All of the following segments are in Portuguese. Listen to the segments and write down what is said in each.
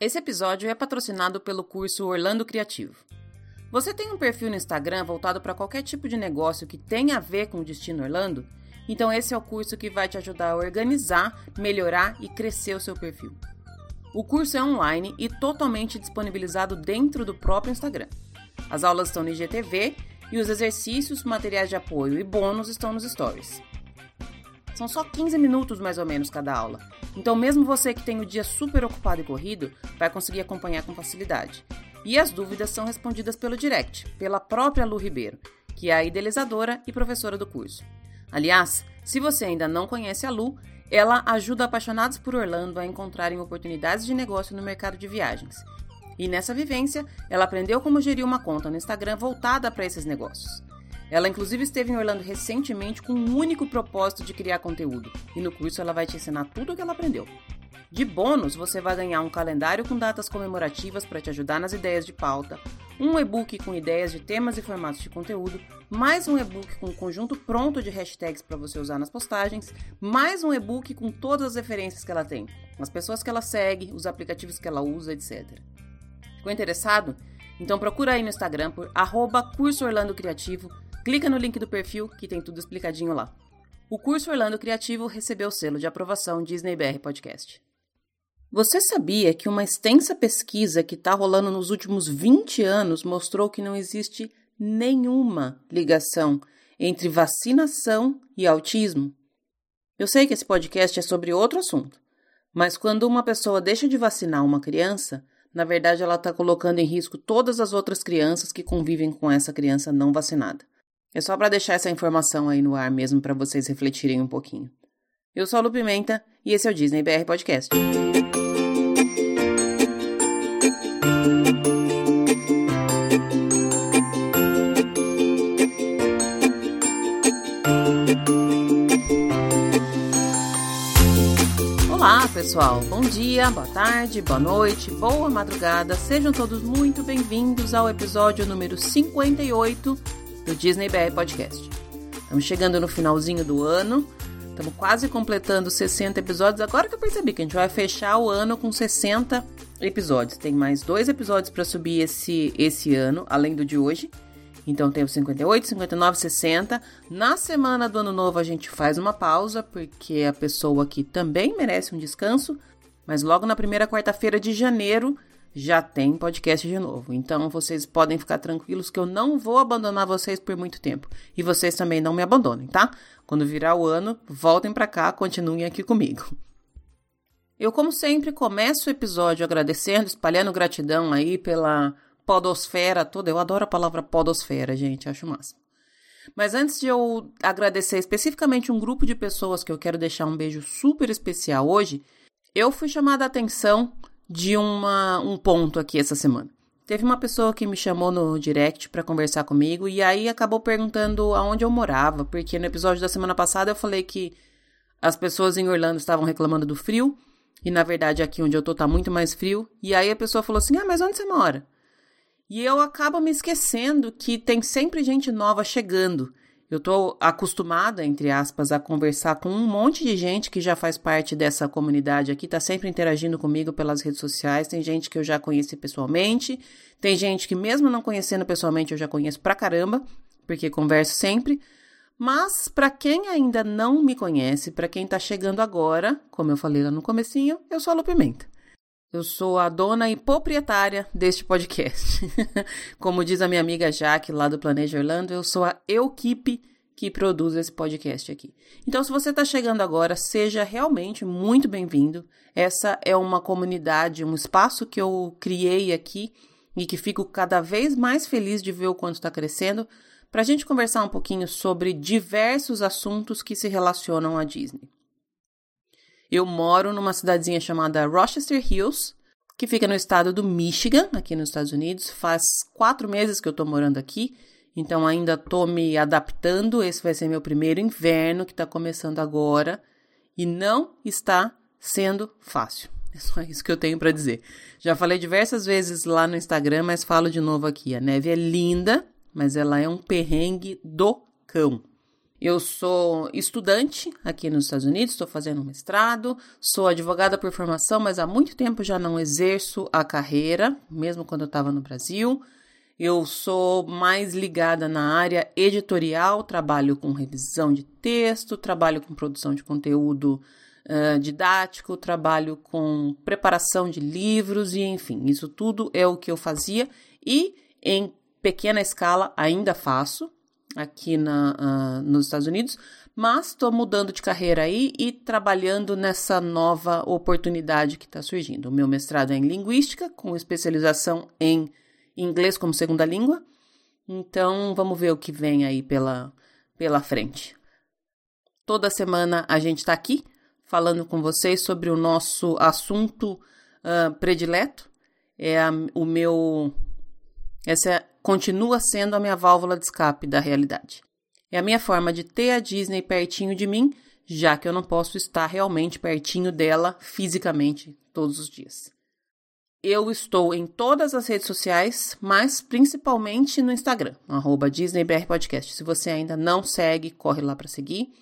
Esse episódio é patrocinado pelo curso Orlando Criativo. Você tem um perfil no Instagram voltado para qualquer tipo de negócio que tenha a ver com o destino Orlando? Então esse é o curso que vai te ajudar a organizar, melhorar e crescer o seu perfil. O curso é online e totalmente disponibilizado dentro do próprio Instagram. As aulas estão no IGTV e os exercícios, materiais de apoio e bônus estão nos stories. São só 15 minutos mais ou menos cada aula então, mesmo você que tem o dia super ocupado e corrido, vai conseguir acompanhar com facilidade. E as dúvidas são respondidas pelo direct, pela própria Lu Ribeiro, que é a idealizadora e professora do curso. Aliás, se você ainda não conhece a Lu, ela ajuda apaixonados por Orlando a encontrarem oportunidades de negócio no mercado de viagens. E nessa vivência, ela aprendeu como gerir uma conta no Instagram voltada para esses negócios. Ela inclusive esteve em Orlando recentemente com um único propósito de criar conteúdo, e no curso ela vai te ensinar tudo o que ela aprendeu. De bônus, você vai ganhar um calendário com datas comemorativas para te ajudar nas ideias de pauta, um e-book com ideias de temas e formatos de conteúdo, mais um e-book com um conjunto pronto de hashtags para você usar nas postagens, mais um e-book com todas as referências que ela tem, as pessoas que ela segue, os aplicativos que ela usa, etc. Ficou interessado? Então procura aí no Instagram por arroba Criativo Clica no link do perfil que tem tudo explicadinho lá. O curso Orlando Criativo recebeu o selo de aprovação Disney BR Podcast. Você sabia que uma extensa pesquisa que está rolando nos últimos 20 anos mostrou que não existe nenhuma ligação entre vacinação e autismo? Eu sei que esse podcast é sobre outro assunto, mas quando uma pessoa deixa de vacinar uma criança, na verdade ela está colocando em risco todas as outras crianças que convivem com essa criança não vacinada. É só para deixar essa informação aí no ar mesmo para vocês refletirem um pouquinho. Eu sou a Lu Pimenta e esse é o Disney BR Podcast. Olá, pessoal. Bom dia, boa tarde, boa noite, boa madrugada. Sejam todos muito bem-vindos ao episódio número 58 do Disney BR Podcast. Estamos chegando no finalzinho do ano, estamos quase completando 60 episódios. Agora que eu percebi que a gente vai fechar o ano com 60 episódios. Tem mais dois episódios para subir esse, esse ano, além do de hoje. Então tem o 58, 59, 60. Na semana do ano novo a gente faz uma pausa, porque a pessoa aqui também merece um descanso. Mas logo na primeira quarta-feira de janeiro já tem podcast de novo. Então vocês podem ficar tranquilos que eu não vou abandonar vocês por muito tempo. E vocês também não me abandonem, tá? Quando virar o ano, voltem para cá, continuem aqui comigo. Eu, como sempre, começo o episódio agradecendo, espalhando gratidão aí pela podosfera toda. Eu adoro a palavra podosfera, gente, acho massa. Mas antes de eu agradecer especificamente um grupo de pessoas que eu quero deixar um beijo super especial hoje, eu fui chamada a atenção de uma, um ponto aqui essa semana. Teve uma pessoa que me chamou no direct para conversar comigo e aí acabou perguntando aonde eu morava, porque no episódio da semana passada eu falei que as pessoas em Orlando estavam reclamando do frio e na verdade aqui onde eu tô tá muito mais frio. E aí a pessoa falou assim: "Ah, mas onde você mora?" E eu acabo me esquecendo que tem sempre gente nova chegando. Eu estou acostumada, entre aspas, a conversar com um monte de gente que já faz parte dessa comunidade aqui, está sempre interagindo comigo pelas redes sociais. Tem gente que eu já conheci pessoalmente, tem gente que, mesmo não conhecendo pessoalmente, eu já conheço pra caramba, porque converso sempre. Mas para quem ainda não me conhece, para quem está chegando agora, como eu falei lá no comecinho, eu sou a Lu Pimenta. Eu sou a dona e proprietária deste podcast. Como diz a minha amiga Jaque, lá do Planeja Orlando, eu sou a equipe que produz esse podcast aqui. Então, se você está chegando agora, seja realmente muito bem-vindo. Essa é uma comunidade, um espaço que eu criei aqui e que fico cada vez mais feliz de ver o quanto está crescendo, para a gente conversar um pouquinho sobre diversos assuntos que se relacionam à Disney. Eu moro numa cidadezinha chamada Rochester Hills, que fica no estado do Michigan, aqui nos Estados Unidos. Faz quatro meses que eu tô morando aqui, então ainda tô me adaptando. Esse vai ser meu primeiro inverno, que tá começando agora, e não está sendo fácil. É só isso que eu tenho para dizer. Já falei diversas vezes lá no Instagram, mas falo de novo aqui. A neve é linda, mas ela é um perrengue do cão. Eu sou estudante aqui nos Estados Unidos, estou fazendo um mestrado, sou advogada por formação, mas há muito tempo já não exerço a carreira, mesmo quando eu estava no Brasil. Eu sou mais ligada na área editorial, trabalho com revisão de texto, trabalho com produção de conteúdo uh, didático, trabalho com preparação de livros e enfim, isso tudo é o que eu fazia e em pequena escala ainda faço aqui na, uh, nos Estados Unidos, mas estou mudando de carreira aí e trabalhando nessa nova oportunidade que está surgindo. O meu mestrado é em linguística, com especialização em inglês como segunda língua. Então, vamos ver o que vem aí pela, pela frente. Toda semana a gente está aqui falando com vocês sobre o nosso assunto uh, predileto. É a, o meu. Essa continua sendo a minha válvula de escape da realidade. É a minha forma de ter a Disney pertinho de mim, já que eu não posso estar realmente pertinho dela fisicamente todos os dias. Eu estou em todas as redes sociais, mas principalmente no Instagram, DisneyBRPodcast. Se você ainda não segue, corre lá para seguir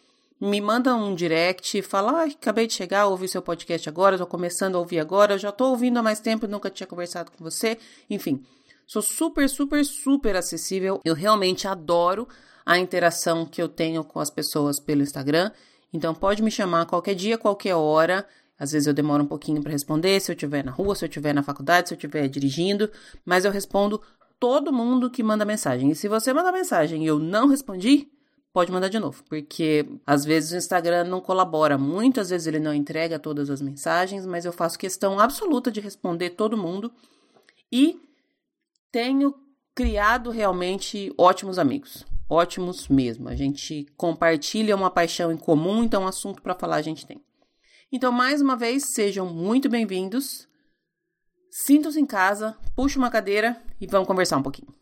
me manda um direct, fala, ah, acabei de chegar, ouvi seu podcast agora, estou começando a ouvir agora, já estou ouvindo há mais tempo, nunca tinha conversado com você, enfim. Sou super, super, super acessível. Eu realmente adoro a interação que eu tenho com as pessoas pelo Instagram. Então pode me chamar qualquer dia, qualquer hora. Às vezes eu demoro um pouquinho para responder, se eu estiver na rua, se eu estiver na faculdade, se eu estiver dirigindo, mas eu respondo todo mundo que manda mensagem. E se você mandar mensagem e eu não respondi, pode mandar de novo, porque às vezes o Instagram não colabora muito, às vezes ele não entrega todas as mensagens, mas eu faço questão absoluta de responder todo mundo e tenho criado realmente ótimos amigos. Ótimos mesmo. A gente compartilha uma paixão em comum, então assunto para falar a gente tem. Então, mais uma vez, sejam muito bem-vindos. Sintam-se em casa, puxe uma cadeira e vamos conversar um pouquinho.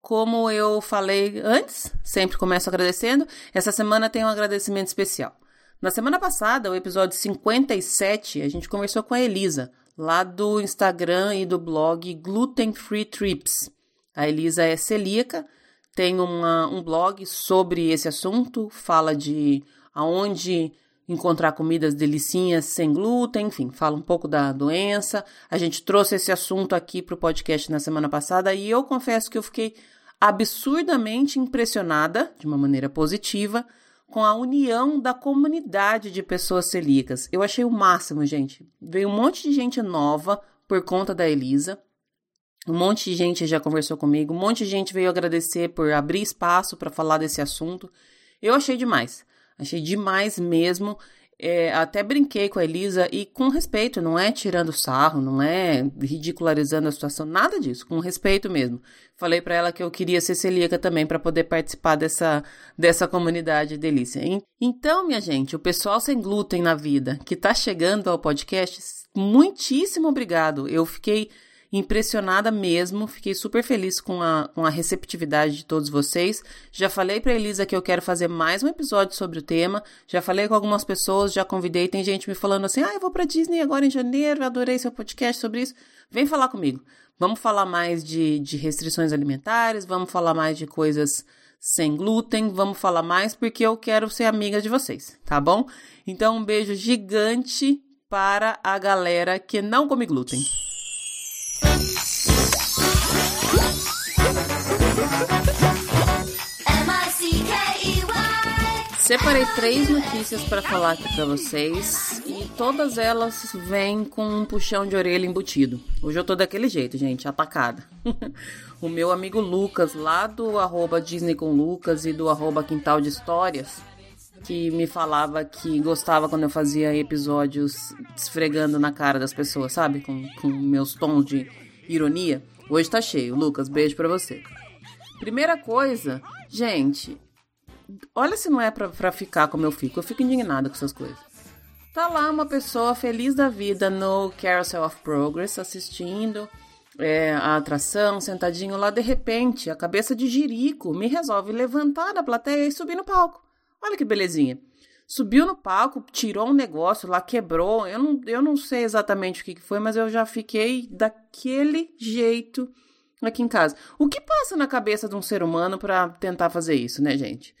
Como eu falei antes, sempre começo agradecendo, essa semana tem um agradecimento especial. Na semana passada, o episódio 57, a gente conversou com a Elisa, lá do Instagram e do blog Gluten Free Trips. A Elisa é celíaca, tem uma, um blog sobre esse assunto, fala de aonde encontrar comidas delicinhas sem glúten, enfim, fala um pouco da doença. A gente trouxe esse assunto aqui para o podcast na semana passada e eu confesso que eu fiquei absurdamente impressionada, de uma maneira positiva, com a união da comunidade de pessoas celíacas. Eu achei o máximo, gente. Veio um monte de gente nova por conta da Elisa. Um monte de gente já conversou comigo, um monte de gente veio agradecer por abrir espaço para falar desse assunto. Eu achei demais. Achei demais mesmo. É, até brinquei com a Elisa e com respeito, não é tirando sarro, não é ridicularizando a situação, nada disso, com respeito mesmo. Falei para ela que eu queria ser celíaca também para poder participar dessa, dessa comunidade delícia. Então, minha gente, o pessoal sem glúten na vida que está chegando ao podcast, muitíssimo obrigado. Eu fiquei impressionada mesmo, fiquei super feliz com a, com a receptividade de todos vocês. Já falei para Elisa que eu quero fazer mais um episódio sobre o tema, já falei com algumas pessoas, já convidei, tem gente me falando assim: ah, eu vou para Disney agora em janeiro, adorei seu podcast sobre isso. Vem falar comigo. Vamos falar mais de, de restrições alimentares, vamos falar mais de coisas sem glúten, vamos falar mais porque eu quero ser amiga de vocês, tá bom? Então, um beijo gigante para a galera que não come glúten. Separei três notícias para falar aqui para vocês e todas elas vêm com um puxão de orelha embutido. Hoje eu tô daquele jeito, gente, atacada. o meu amigo Lucas, lá do arroba Disney com Lucas e do arroba Quintal de Histórias, que me falava que gostava quando eu fazia episódios esfregando na cara das pessoas, sabe? Com, com meus tons de ironia. Hoje tá cheio. Lucas, beijo para você. Primeira coisa, gente, olha se não é pra, pra ficar como eu fico. Eu fico indignada com essas coisas. Tá lá uma pessoa feliz da vida no Carousel of Progress assistindo é, a atração, sentadinho lá. De repente, a cabeça de Jirico me resolve levantar da plateia e subir no palco. Olha que belezinha. Subiu no palco, tirou um negócio lá, quebrou. Eu não, eu não sei exatamente o que foi, mas eu já fiquei daquele jeito aqui em casa. O que passa na cabeça de um ser humano para tentar fazer isso, né, gente?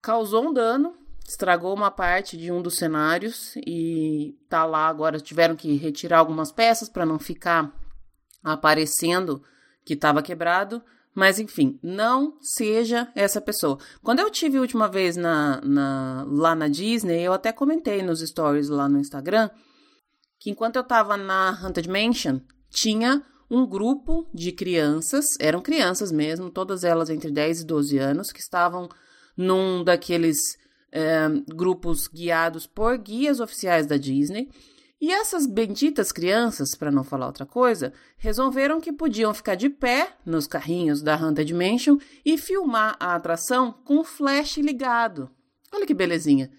Causou um dano, estragou uma parte de um dos cenários e tá lá agora tiveram que retirar algumas peças para não ficar aparecendo que estava quebrado. Mas enfim, não seja essa pessoa. Quando eu tive a última vez na, na, lá na Disney, eu até comentei nos stories lá no Instagram que enquanto eu estava na Haunted Mansion, tinha um grupo de crianças, eram crianças mesmo, todas elas entre 10 e 12 anos, que estavam num daqueles é, grupos guiados por guias oficiais da Disney. E essas benditas crianças, para não falar outra coisa, resolveram que podiam ficar de pé nos carrinhos da Haunted Mansion e filmar a atração com o flash ligado. Olha que belezinha.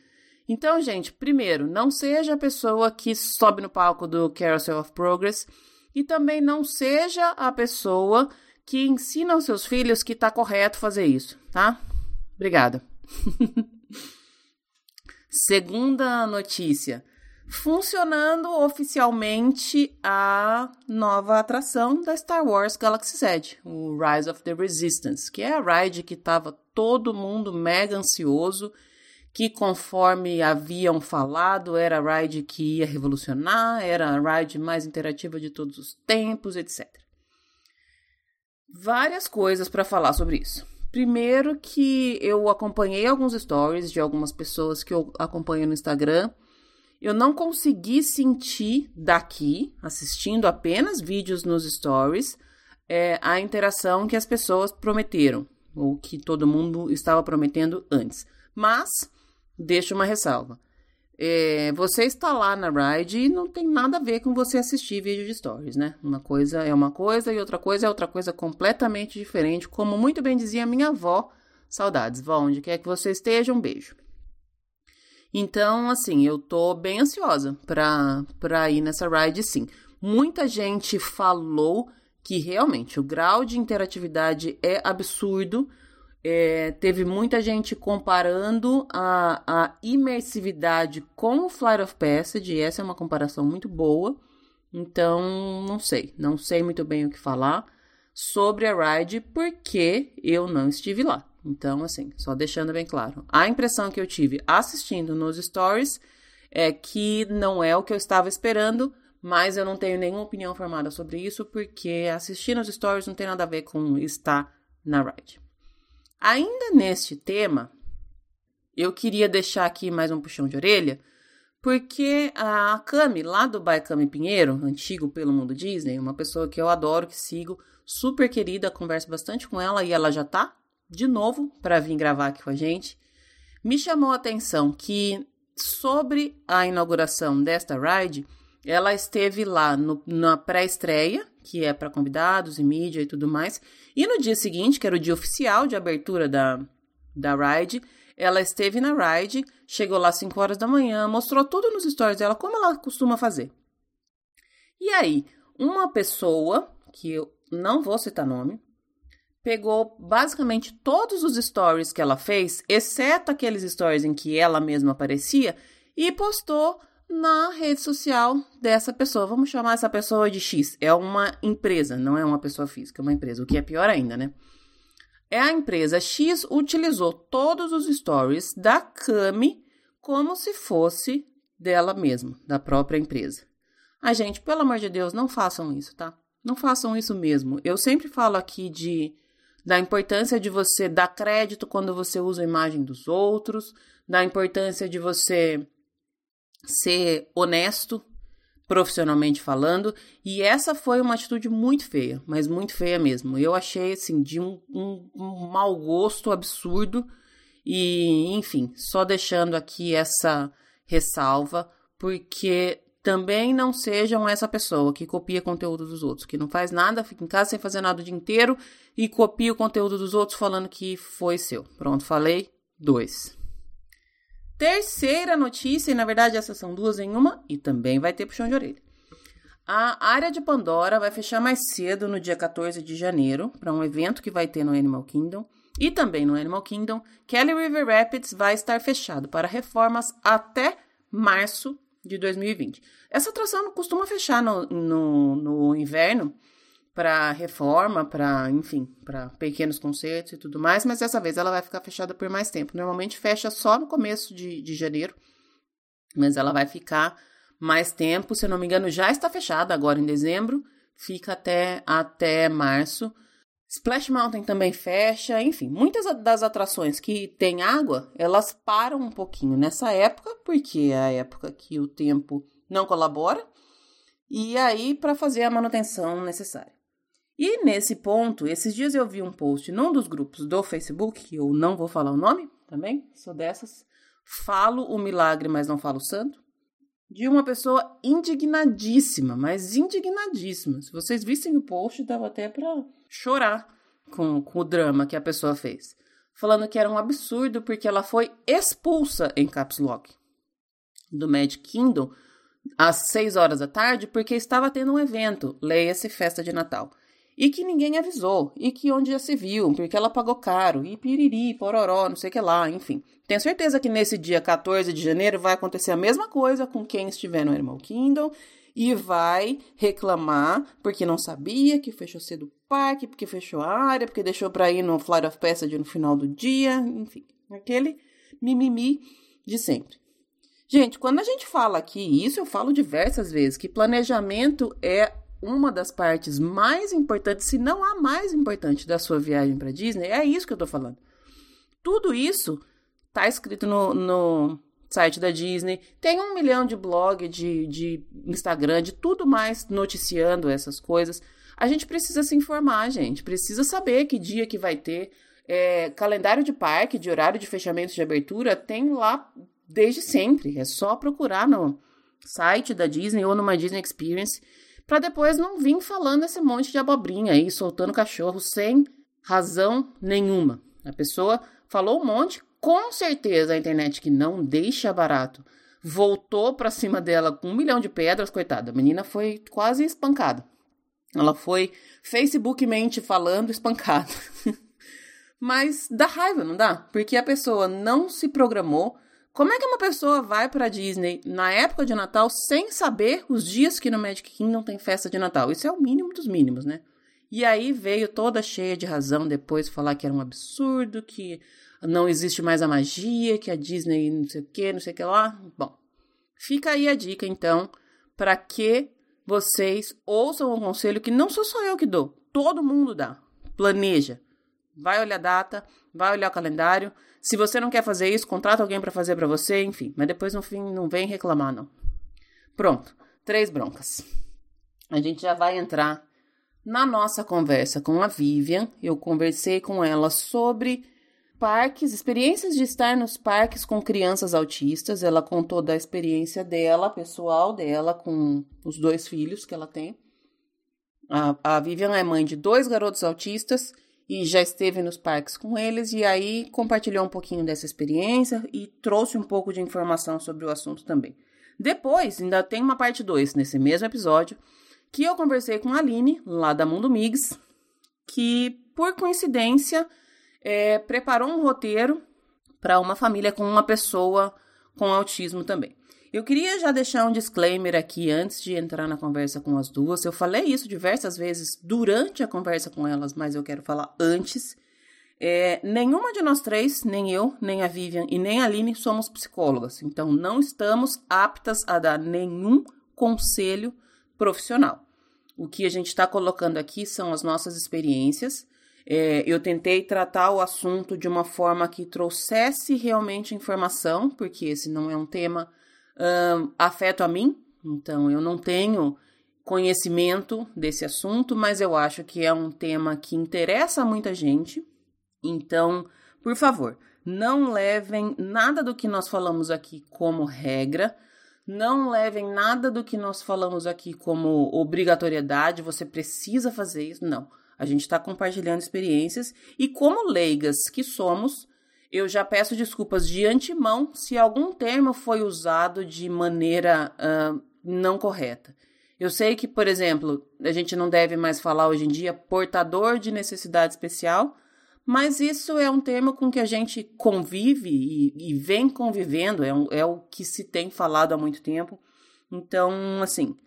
Então, gente, primeiro, não seja a pessoa que sobe no palco do Carousel of Progress e também não seja a pessoa que ensina aos seus filhos que está correto fazer isso, tá? Obrigada. Segunda notícia. Funcionando oficialmente a nova atração da Star Wars Galaxy's Edge, o Rise of the Resistance, que é a ride que estava todo mundo mega ansioso, que conforme haviam falado, era a ride que ia revolucionar, era a ride mais interativa de todos os tempos, etc. Várias coisas para falar sobre isso. Primeiro que eu acompanhei alguns stories de algumas pessoas que eu acompanho no Instagram. Eu não consegui sentir daqui, assistindo apenas vídeos nos stories, é, a interação que as pessoas prometeram, ou que todo mundo estava prometendo antes. Mas, deixo uma ressalva. É, você está lá na ride e não tem nada a ver com você assistir vídeo de stories, né? Uma coisa é uma coisa e outra coisa é outra coisa completamente diferente. Como muito bem dizia minha avó, saudades, vó, onde quer que você esteja, um beijo. Então, assim, eu tô bem ansiosa pra, pra ir nessa ride, sim. Muita gente falou que realmente o grau de interatividade é absurdo é, teve muita gente comparando a, a imersividade com o Flight of Passage, e essa é uma comparação muito boa. Então, não sei, não sei muito bem o que falar sobre a ride porque eu não estive lá. Então, assim, só deixando bem claro. A impressão que eu tive assistindo nos stories é que não é o que eu estava esperando, mas eu não tenho nenhuma opinião formada sobre isso porque assistir nos stories não tem nada a ver com estar na ride. Ainda neste tema, eu queria deixar aqui mais um puxão de orelha, porque a Cami, lá do By Cami Pinheiro, antigo pelo mundo Disney, uma pessoa que eu adoro, que sigo, super querida, converso bastante com ela e ela já tá de novo para vir gravar aqui com a gente. Me chamou a atenção que sobre a inauguração desta ride, ela esteve lá no, na pré-estreia, que é para convidados e mídia e tudo mais. E no dia seguinte, que era o dia oficial de abertura da, da ride, ela esteve na ride, chegou lá às 5 horas da manhã, mostrou tudo nos stories dela, como ela costuma fazer. E aí, uma pessoa, que eu não vou citar nome, pegou basicamente todos os stories que ela fez, exceto aqueles stories em que ela mesma aparecia, e postou na rede social dessa pessoa. Vamos chamar essa pessoa de X. É uma empresa, não é uma pessoa física, é uma empresa, o que é pior ainda, né? É a empresa X utilizou todos os stories da Cami como se fosse dela mesma, da própria empresa. A gente, pelo amor de Deus, não façam isso, tá? Não façam isso mesmo. Eu sempre falo aqui de da importância de você dar crédito quando você usa a imagem dos outros, da importância de você ser honesto, profissionalmente falando, e essa foi uma atitude muito feia, mas muito feia mesmo. Eu achei assim de um, um, um mau gosto absurdo e, enfim, só deixando aqui essa ressalva, porque também não sejam essa pessoa que copia conteúdo dos outros, que não faz nada, fica em casa sem fazer nada o dia inteiro e copia o conteúdo dos outros falando que foi seu. Pronto, falei. Dois. Terceira notícia, e na verdade essas são duas em uma, e também vai ter puxão de orelha. A área de Pandora vai fechar mais cedo no dia 14 de janeiro para um evento que vai ter no Animal Kingdom. E também no Animal Kingdom, Kelly River Rapids vai estar fechado para reformas até março de 2020. Essa atração costuma fechar no, no, no inverno para reforma, para, enfim, para pequenos concertos e tudo mais, mas dessa vez ela vai ficar fechada por mais tempo. Normalmente fecha só no começo de, de janeiro, mas ela vai ficar mais tempo, se eu não me engano, já está fechada agora em dezembro, fica até, até março. Splash Mountain também fecha, enfim, muitas das atrações que tem água, elas param um pouquinho nessa época, porque é a época que o tempo não colabora, e aí para fazer a manutenção necessária. E nesse ponto, esses dias eu vi um post num dos grupos do Facebook, que eu não vou falar o nome também, sou dessas, falo o milagre, mas não falo o santo, de uma pessoa indignadíssima, mas indignadíssima. Se vocês vissem o post, dava até para chorar com, com o drama que a pessoa fez. Falando que era um absurdo porque ela foi expulsa em Caps Lock do Magic Kingdom às 6 horas da tarde porque estava tendo um evento, leia-se festa de Natal e que ninguém avisou, e que onde já se viu, porque ela pagou caro, e piriri, pororó, não sei o que lá, enfim. Tenho certeza que nesse dia 14 de janeiro vai acontecer a mesma coisa com quem estiver no Animal Kingdom e vai reclamar porque não sabia que fechou cedo o parque, porque fechou a área, porque deixou para ir no Flight of Passage no final do dia, enfim, aquele mimimi de sempre. Gente, quando a gente fala aqui, isso eu falo diversas vezes, que planejamento é uma das partes mais importantes, se não a mais importante da sua viagem para Disney, é isso que eu tô falando. Tudo isso tá escrito no, no site da Disney, tem um milhão de blog, de, de Instagram, de tudo mais noticiando essas coisas. A gente precisa se informar, gente. Precisa saber que dia que vai ter. É, calendário de parque, de horário de fechamento de abertura, tem lá desde sempre. É só procurar no site da Disney ou numa Disney Experience para depois não vir falando esse monte de abobrinha aí, soltando cachorro sem razão nenhuma. A pessoa falou um monte, com certeza a internet que não deixa barato voltou para cima dela com um milhão de pedras, coitada. A menina foi quase espancada. Ela foi Facebookmente falando espancada. Mas dá raiva, não dá? Porque a pessoa não se programou, como é que uma pessoa vai para Disney na época de Natal sem saber os dias que no Magic Kingdom tem festa de Natal? Isso é o mínimo dos mínimos, né? E aí veio toda cheia de razão depois falar que era um absurdo, que não existe mais a magia, que a Disney não sei o que, não sei o que lá. Bom, fica aí a dica então para que vocês ouçam o conselho que não sou só eu que dou, todo mundo dá. Planeja. Vai olhar a data, vai olhar o calendário. Se você não quer fazer isso, contrata alguém para fazer para você, enfim. Mas depois no fim não vem reclamar não. Pronto, três broncas. A gente já vai entrar na nossa conversa com a Vivian. Eu conversei com ela sobre parques, experiências de estar nos parques com crianças autistas. Ela contou da experiência dela, pessoal dela, com os dois filhos que ela tem. A, a Vivian é mãe de dois garotos autistas e já esteve nos parques com eles e aí compartilhou um pouquinho dessa experiência e trouxe um pouco de informação sobre o assunto também. Depois, ainda tem uma parte 2 nesse mesmo episódio, que eu conversei com a Aline, lá da Mundo Migs, que por coincidência é, preparou um roteiro para uma família com uma pessoa com autismo também. Eu queria já deixar um disclaimer aqui antes de entrar na conversa com as duas. Eu falei isso diversas vezes durante a conversa com elas, mas eu quero falar antes. É, nenhuma de nós três, nem eu, nem a Vivian e nem a Aline, somos psicólogas. Então, não estamos aptas a dar nenhum conselho profissional. O que a gente está colocando aqui são as nossas experiências. É, eu tentei tratar o assunto de uma forma que trouxesse realmente informação, porque esse não é um tema afeto a mim, então eu não tenho conhecimento desse assunto, mas eu acho que é um tema que interessa a muita gente. Então, por favor, não levem nada do que nós falamos aqui como regra, não levem nada do que nós falamos aqui como obrigatoriedade, você precisa fazer isso. Não. A gente está compartilhando experiências e, como leigas que somos, eu já peço desculpas de antemão se algum termo foi usado de maneira uh, não correta. Eu sei que, por exemplo, a gente não deve mais falar hoje em dia portador de necessidade especial, mas isso é um termo com que a gente convive e, e vem convivendo, é, um, é o que se tem falado há muito tempo. Então, assim,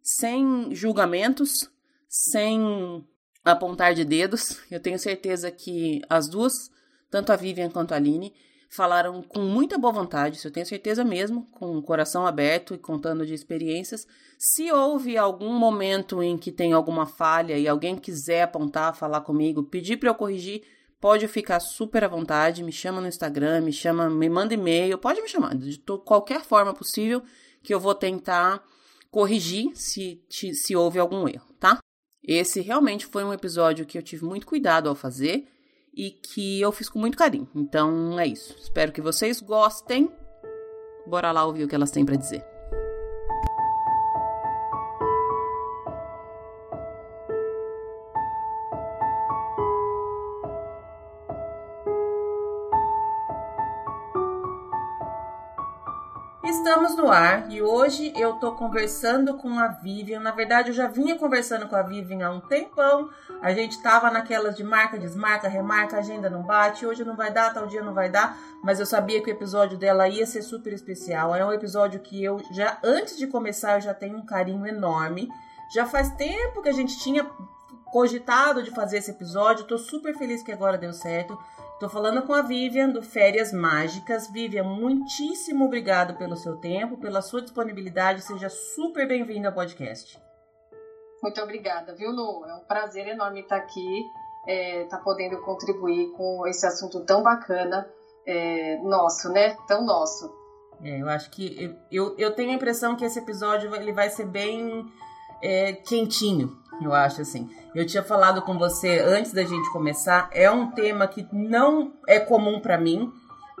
sem julgamentos, sem apontar de dedos. Eu tenho certeza que as duas, tanto a Vivian quanto a Aline, falaram com muita boa vontade, isso eu tenho certeza mesmo, com o coração aberto e contando de experiências. Se houve algum momento em que tem alguma falha e alguém quiser apontar, falar comigo, pedir para eu corrigir, pode ficar super à vontade, me chama no Instagram, me chama, me manda e-mail, pode me chamar de qualquer forma possível que eu vou tentar corrigir se, se houve algum erro? Esse realmente foi um episódio que eu tive muito cuidado ao fazer e que eu fiz com muito carinho. Então é isso. Espero que vocês gostem. Bora lá ouvir o que elas têm para dizer. Estamos no ar e hoje eu tô conversando com a Vivian. Na verdade, eu já vinha conversando com a Vivian há um tempão. A gente tava naquelas de marca, desmarca, remarca, agenda não bate. Hoje não vai dar, tal dia não vai dar. Mas eu sabia que o episódio dela ia ser super especial. É um episódio que eu já, antes de começar, eu já tenho um carinho enorme. Já faz tempo que a gente tinha cogitado de fazer esse episódio. Tô super feliz que agora deu certo. Tô falando com a Vivian do Férias Mágicas. Vivian, muitíssimo obrigado pelo seu tempo, pela sua disponibilidade. Seja super bem-vinda ao podcast. Muito obrigada, viu, Lu? É um prazer enorme estar aqui, é, estar tá podendo contribuir com esse assunto tão bacana, é, nosso, né? Tão nosso. É, eu acho que eu, eu tenho a impressão que esse episódio ele vai ser bem é, quentinho, eu acho assim. Eu tinha falado com você antes da gente começar, é um tema que não é comum para mim.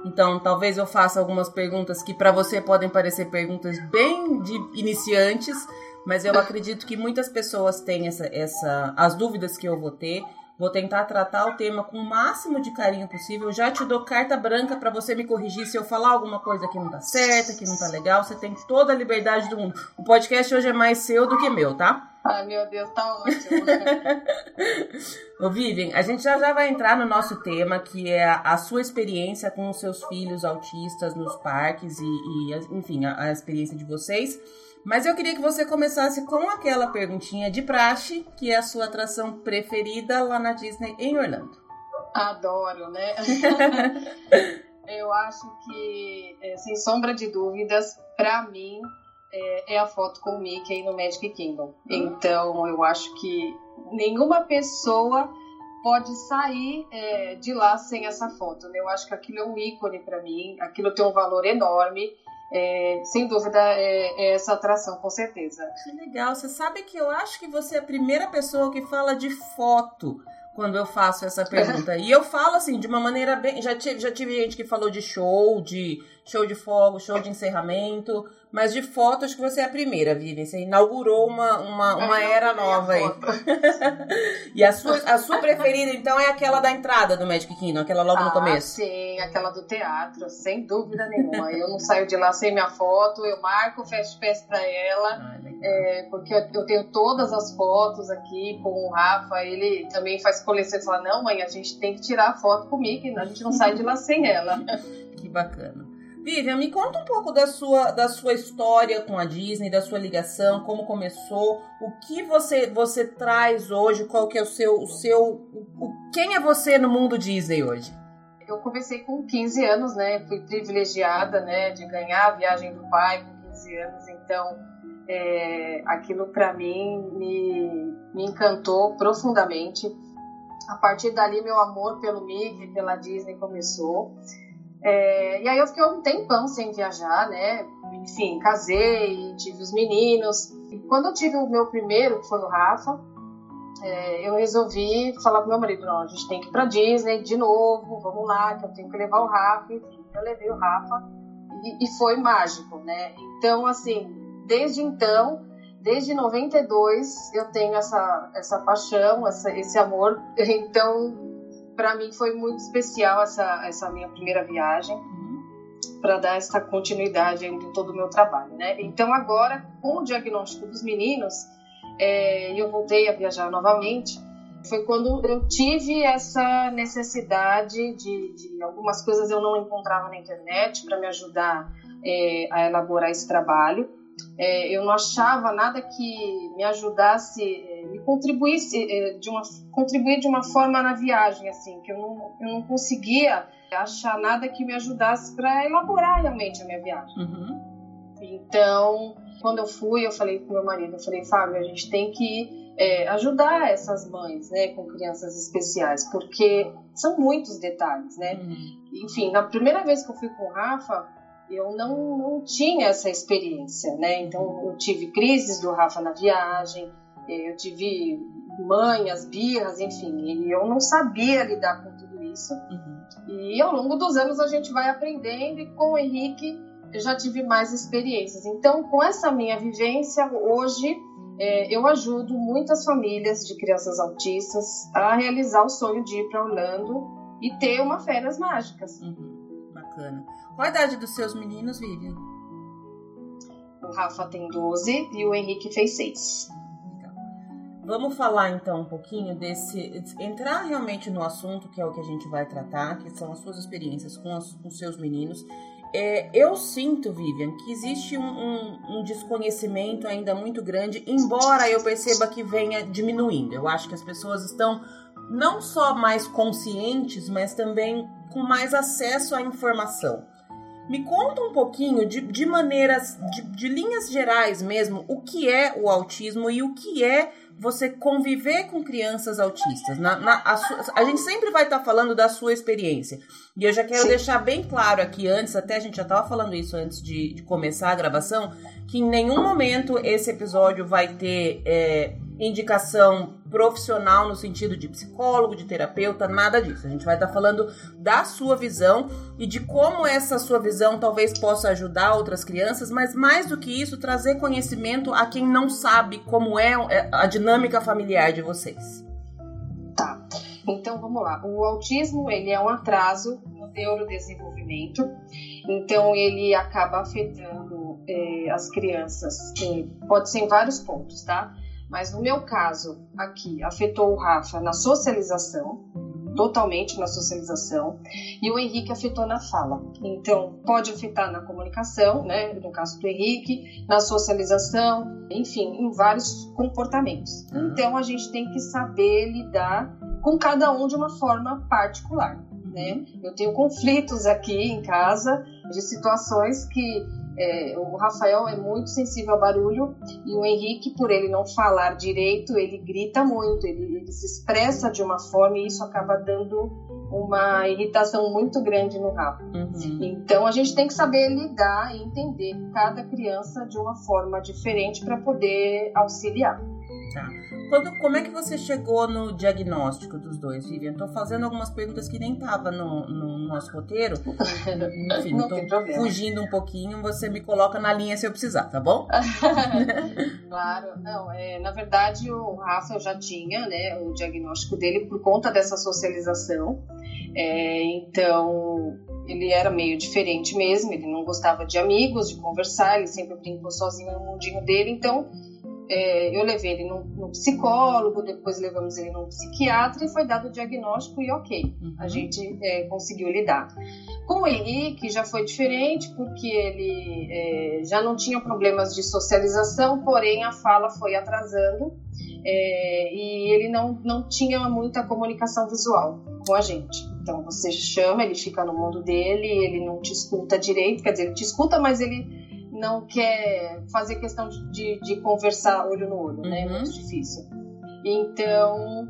Então, talvez eu faça algumas perguntas que para você podem parecer perguntas bem de iniciantes, mas eu acredito que muitas pessoas têm essa, essa as dúvidas que eu vou ter. Vou tentar tratar o tema com o máximo de carinho possível. Já te dou carta branca para você me corrigir se eu falar alguma coisa que não tá certa, que não tá legal. Você tem toda a liberdade do mundo. O podcast hoje é mais seu do que meu, tá? Ai, meu Deus, tá ótimo. Ô, Vivian, a gente já, já vai entrar no nosso tema, que é a, sua experiência com os seus filhos autistas nos parques e, e enfim, a, a experiência de vocês. Mas eu queria que você começasse com aquela perguntinha de praxe, que é a sua atração preferida lá na Disney em Orlando. Adoro, né? eu acho que, é, sem sombra de dúvidas, para mim, é, é, a foto com o Mickey no Magic Kingdom. Então, eu acho que nenhuma pessoa pode sair é, de lá sem essa foto. Né? Eu acho que aquilo é um ícone para mim, aquilo tem um valor enorme é, sem dúvida, é, é, essa atração, com certeza. Que legal. Você sabe que eu acho que você é a primeira pessoa que fala de foto quando eu faço essa pergunta. e eu falo assim, de uma maneira bem. Já tive, já tive gente que falou de show, de show de fogo, show de encerramento. Mas de foto, acho que você é a primeira, Vivian. Você inaugurou uma, uma, uma era nova aí. e a sua, a sua preferida, então, é aquela da entrada do Magic Kingdom, aquela logo ah, no começo? Sim, aquela do teatro, sem dúvida nenhuma. Eu não saio de lá sem minha foto, eu marco o Fast Pass pra ela, ah, é, porque eu, eu, tenho todas as fotos aqui com o Rafa. Ele também faz coleção e fala: Não, mãe, a gente tem que tirar a foto comigo, a gente não sai de lá sem ela. que bacana. Vivian, me conta um pouco da sua, da sua história com a Disney, da sua ligação, como começou, o que você, você traz hoje, qual que é o seu, o seu, o, quem é você no mundo Disney hoje? Eu comecei com 15 anos, né? Fui privilegiada, né, de ganhar a viagem do pai com 15 anos, então é, aquilo para mim me, me encantou profundamente. A partir dali, meu amor pelo Mickey, pela Disney começou. É, e aí eu fiquei um tempão sem viajar, né? Enfim, casei, tive os meninos. E quando eu tive o meu primeiro, que foi o Rafa, é, eu resolvi falar pro meu marido, não, a gente tem que ir pra Disney de novo, vamos lá, que eu tenho que levar o Rafa. Enfim, eu levei o Rafa e, e foi mágico, né? Então, assim, desde então, desde 92, eu tenho essa, essa paixão, essa, esse amor. Então, para mim foi muito especial essa, essa minha primeira viagem para dar essa continuidade em todo o meu trabalho, né? Então agora com o diagnóstico dos meninos, é, eu voltei a viajar novamente. Foi quando eu tive essa necessidade de, de algumas coisas eu não encontrava na internet para me ajudar é, a elaborar esse trabalho. É, eu não achava nada que me ajudasse, é, me contribuísse é, de uma contribuir de uma forma na viagem, assim, que eu não, eu não conseguia achar nada que me ajudasse para elaborar realmente a minha viagem. Uhum. Então, quando eu fui, eu falei com meu marido, eu falei, Fábio, a gente tem que é, ajudar essas mães, né, com crianças especiais, porque são muitos detalhes, né? Uhum. Enfim, na primeira vez que eu fui com o Rafa, eu não, não tinha essa experiência, né? Então eu tive crises do Rafa na viagem, eh, eu tive manhas, birras, enfim, e eu não sabia lidar com tudo isso. Uhum. E ao longo dos anos a gente vai aprendendo e com o Henrique eu já tive mais experiências. Então, com essa minha vivência, hoje é, eu ajudo muitas famílias de crianças autistas a realizar o sonho de ir para Orlando e ter uma férias mágicas. Uhum. Bacana. Qual a idade dos seus meninos, Vivian? O Rafa tem 12 e o Henrique fez 6. Vamos falar então um pouquinho desse. entrar realmente no assunto, que é o que a gente vai tratar, que são as suas experiências com, os com seus meninos. É, eu sinto, Vivian, que existe um, um, um, desconhecimento ainda muito grande, embora eu perceba que venha diminuindo. Eu acho que as pessoas estão não só mais conscientes, mas também com mais acesso à informação. Me conta um pouquinho de, de maneiras, de, de linhas gerais mesmo, o que é o autismo e o que é você conviver com crianças autistas. Na, na a, sua, a, gente sempre vai estar tá falando da sua experiência. E eu já quero Sim. deixar bem claro aqui antes, até a gente já estava falando isso antes de, de, começar a gravação, que em nenhum momento esse episódio vai ter é, indicação profissional no sentido de psicólogo, de terapeuta, nada disso. A gente vai estar tá falando da sua visão e de como essa sua visão talvez possa ajudar outras crianças, mas mais do que isso, trazer conhecimento a quem não sabe como é, é a dinâmica familiar de vocês. Tá. Então vamos lá. O autismo ele é um atraso no neurodesenvolvimento. Então ele acaba afetando eh, as crianças. Eh, pode ser em vários pontos, tá? Mas no meu caso, aqui, afetou o Rafa na socialização, totalmente na socialização, e o Henrique afetou na fala. Então, pode afetar na comunicação, né, no caso do Henrique, na socialização, enfim, em vários comportamentos. Então, a gente tem que saber lidar com cada um de uma forma particular. Né? Eu tenho conflitos aqui em casa de situações que é, o Rafael é muito sensível ao barulho e o Henrique, por ele não falar direito, ele grita muito, ele, ele se expressa de uma forma e isso acaba dando uma irritação muito grande no Rafa. Uhum. Então a gente tem que saber lidar e entender cada criança de uma forma diferente para poder auxiliar. Tá. Quando, como é que você chegou no diagnóstico dos dois, Vivian? Estou fazendo algumas perguntas que nem tava no, no nosso roteiro. Enfim, estou fugindo um pouquinho. Você me coloca na linha se eu precisar, tá bom? claro. Não, é, na verdade, o Rafa já tinha né, o diagnóstico dele por conta dessa socialização. É, então, ele era meio diferente mesmo. Ele não gostava de amigos, de conversar. Ele sempre brincou sozinho no mundinho dele. Então, é, eu levei ele no, psicólogo, depois levamos ele no psiquiatra e foi dado o diagnóstico e ok, uhum. a gente é, conseguiu lidar. Com o Henrique já foi diferente porque ele é, já não tinha problemas de socialização, porém a fala foi atrasando é, e ele não, não tinha muita comunicação visual com a gente. Então você chama, ele fica no mundo dele, ele não te escuta direito, quer dizer, ele te escuta, mas ele não quer fazer questão de, de, de conversar olho no olho, né? É muito uhum. difícil. Então,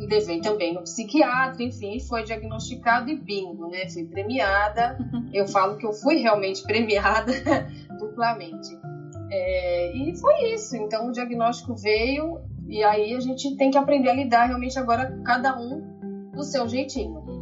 levei também no psiquiatra, enfim, foi diagnosticado e bingo, né? Fui premiada. Eu falo que eu fui realmente premiada duplamente. É, e foi isso. Então, o diagnóstico veio e aí a gente tem que aprender a lidar realmente agora, cada um do seu jeitinho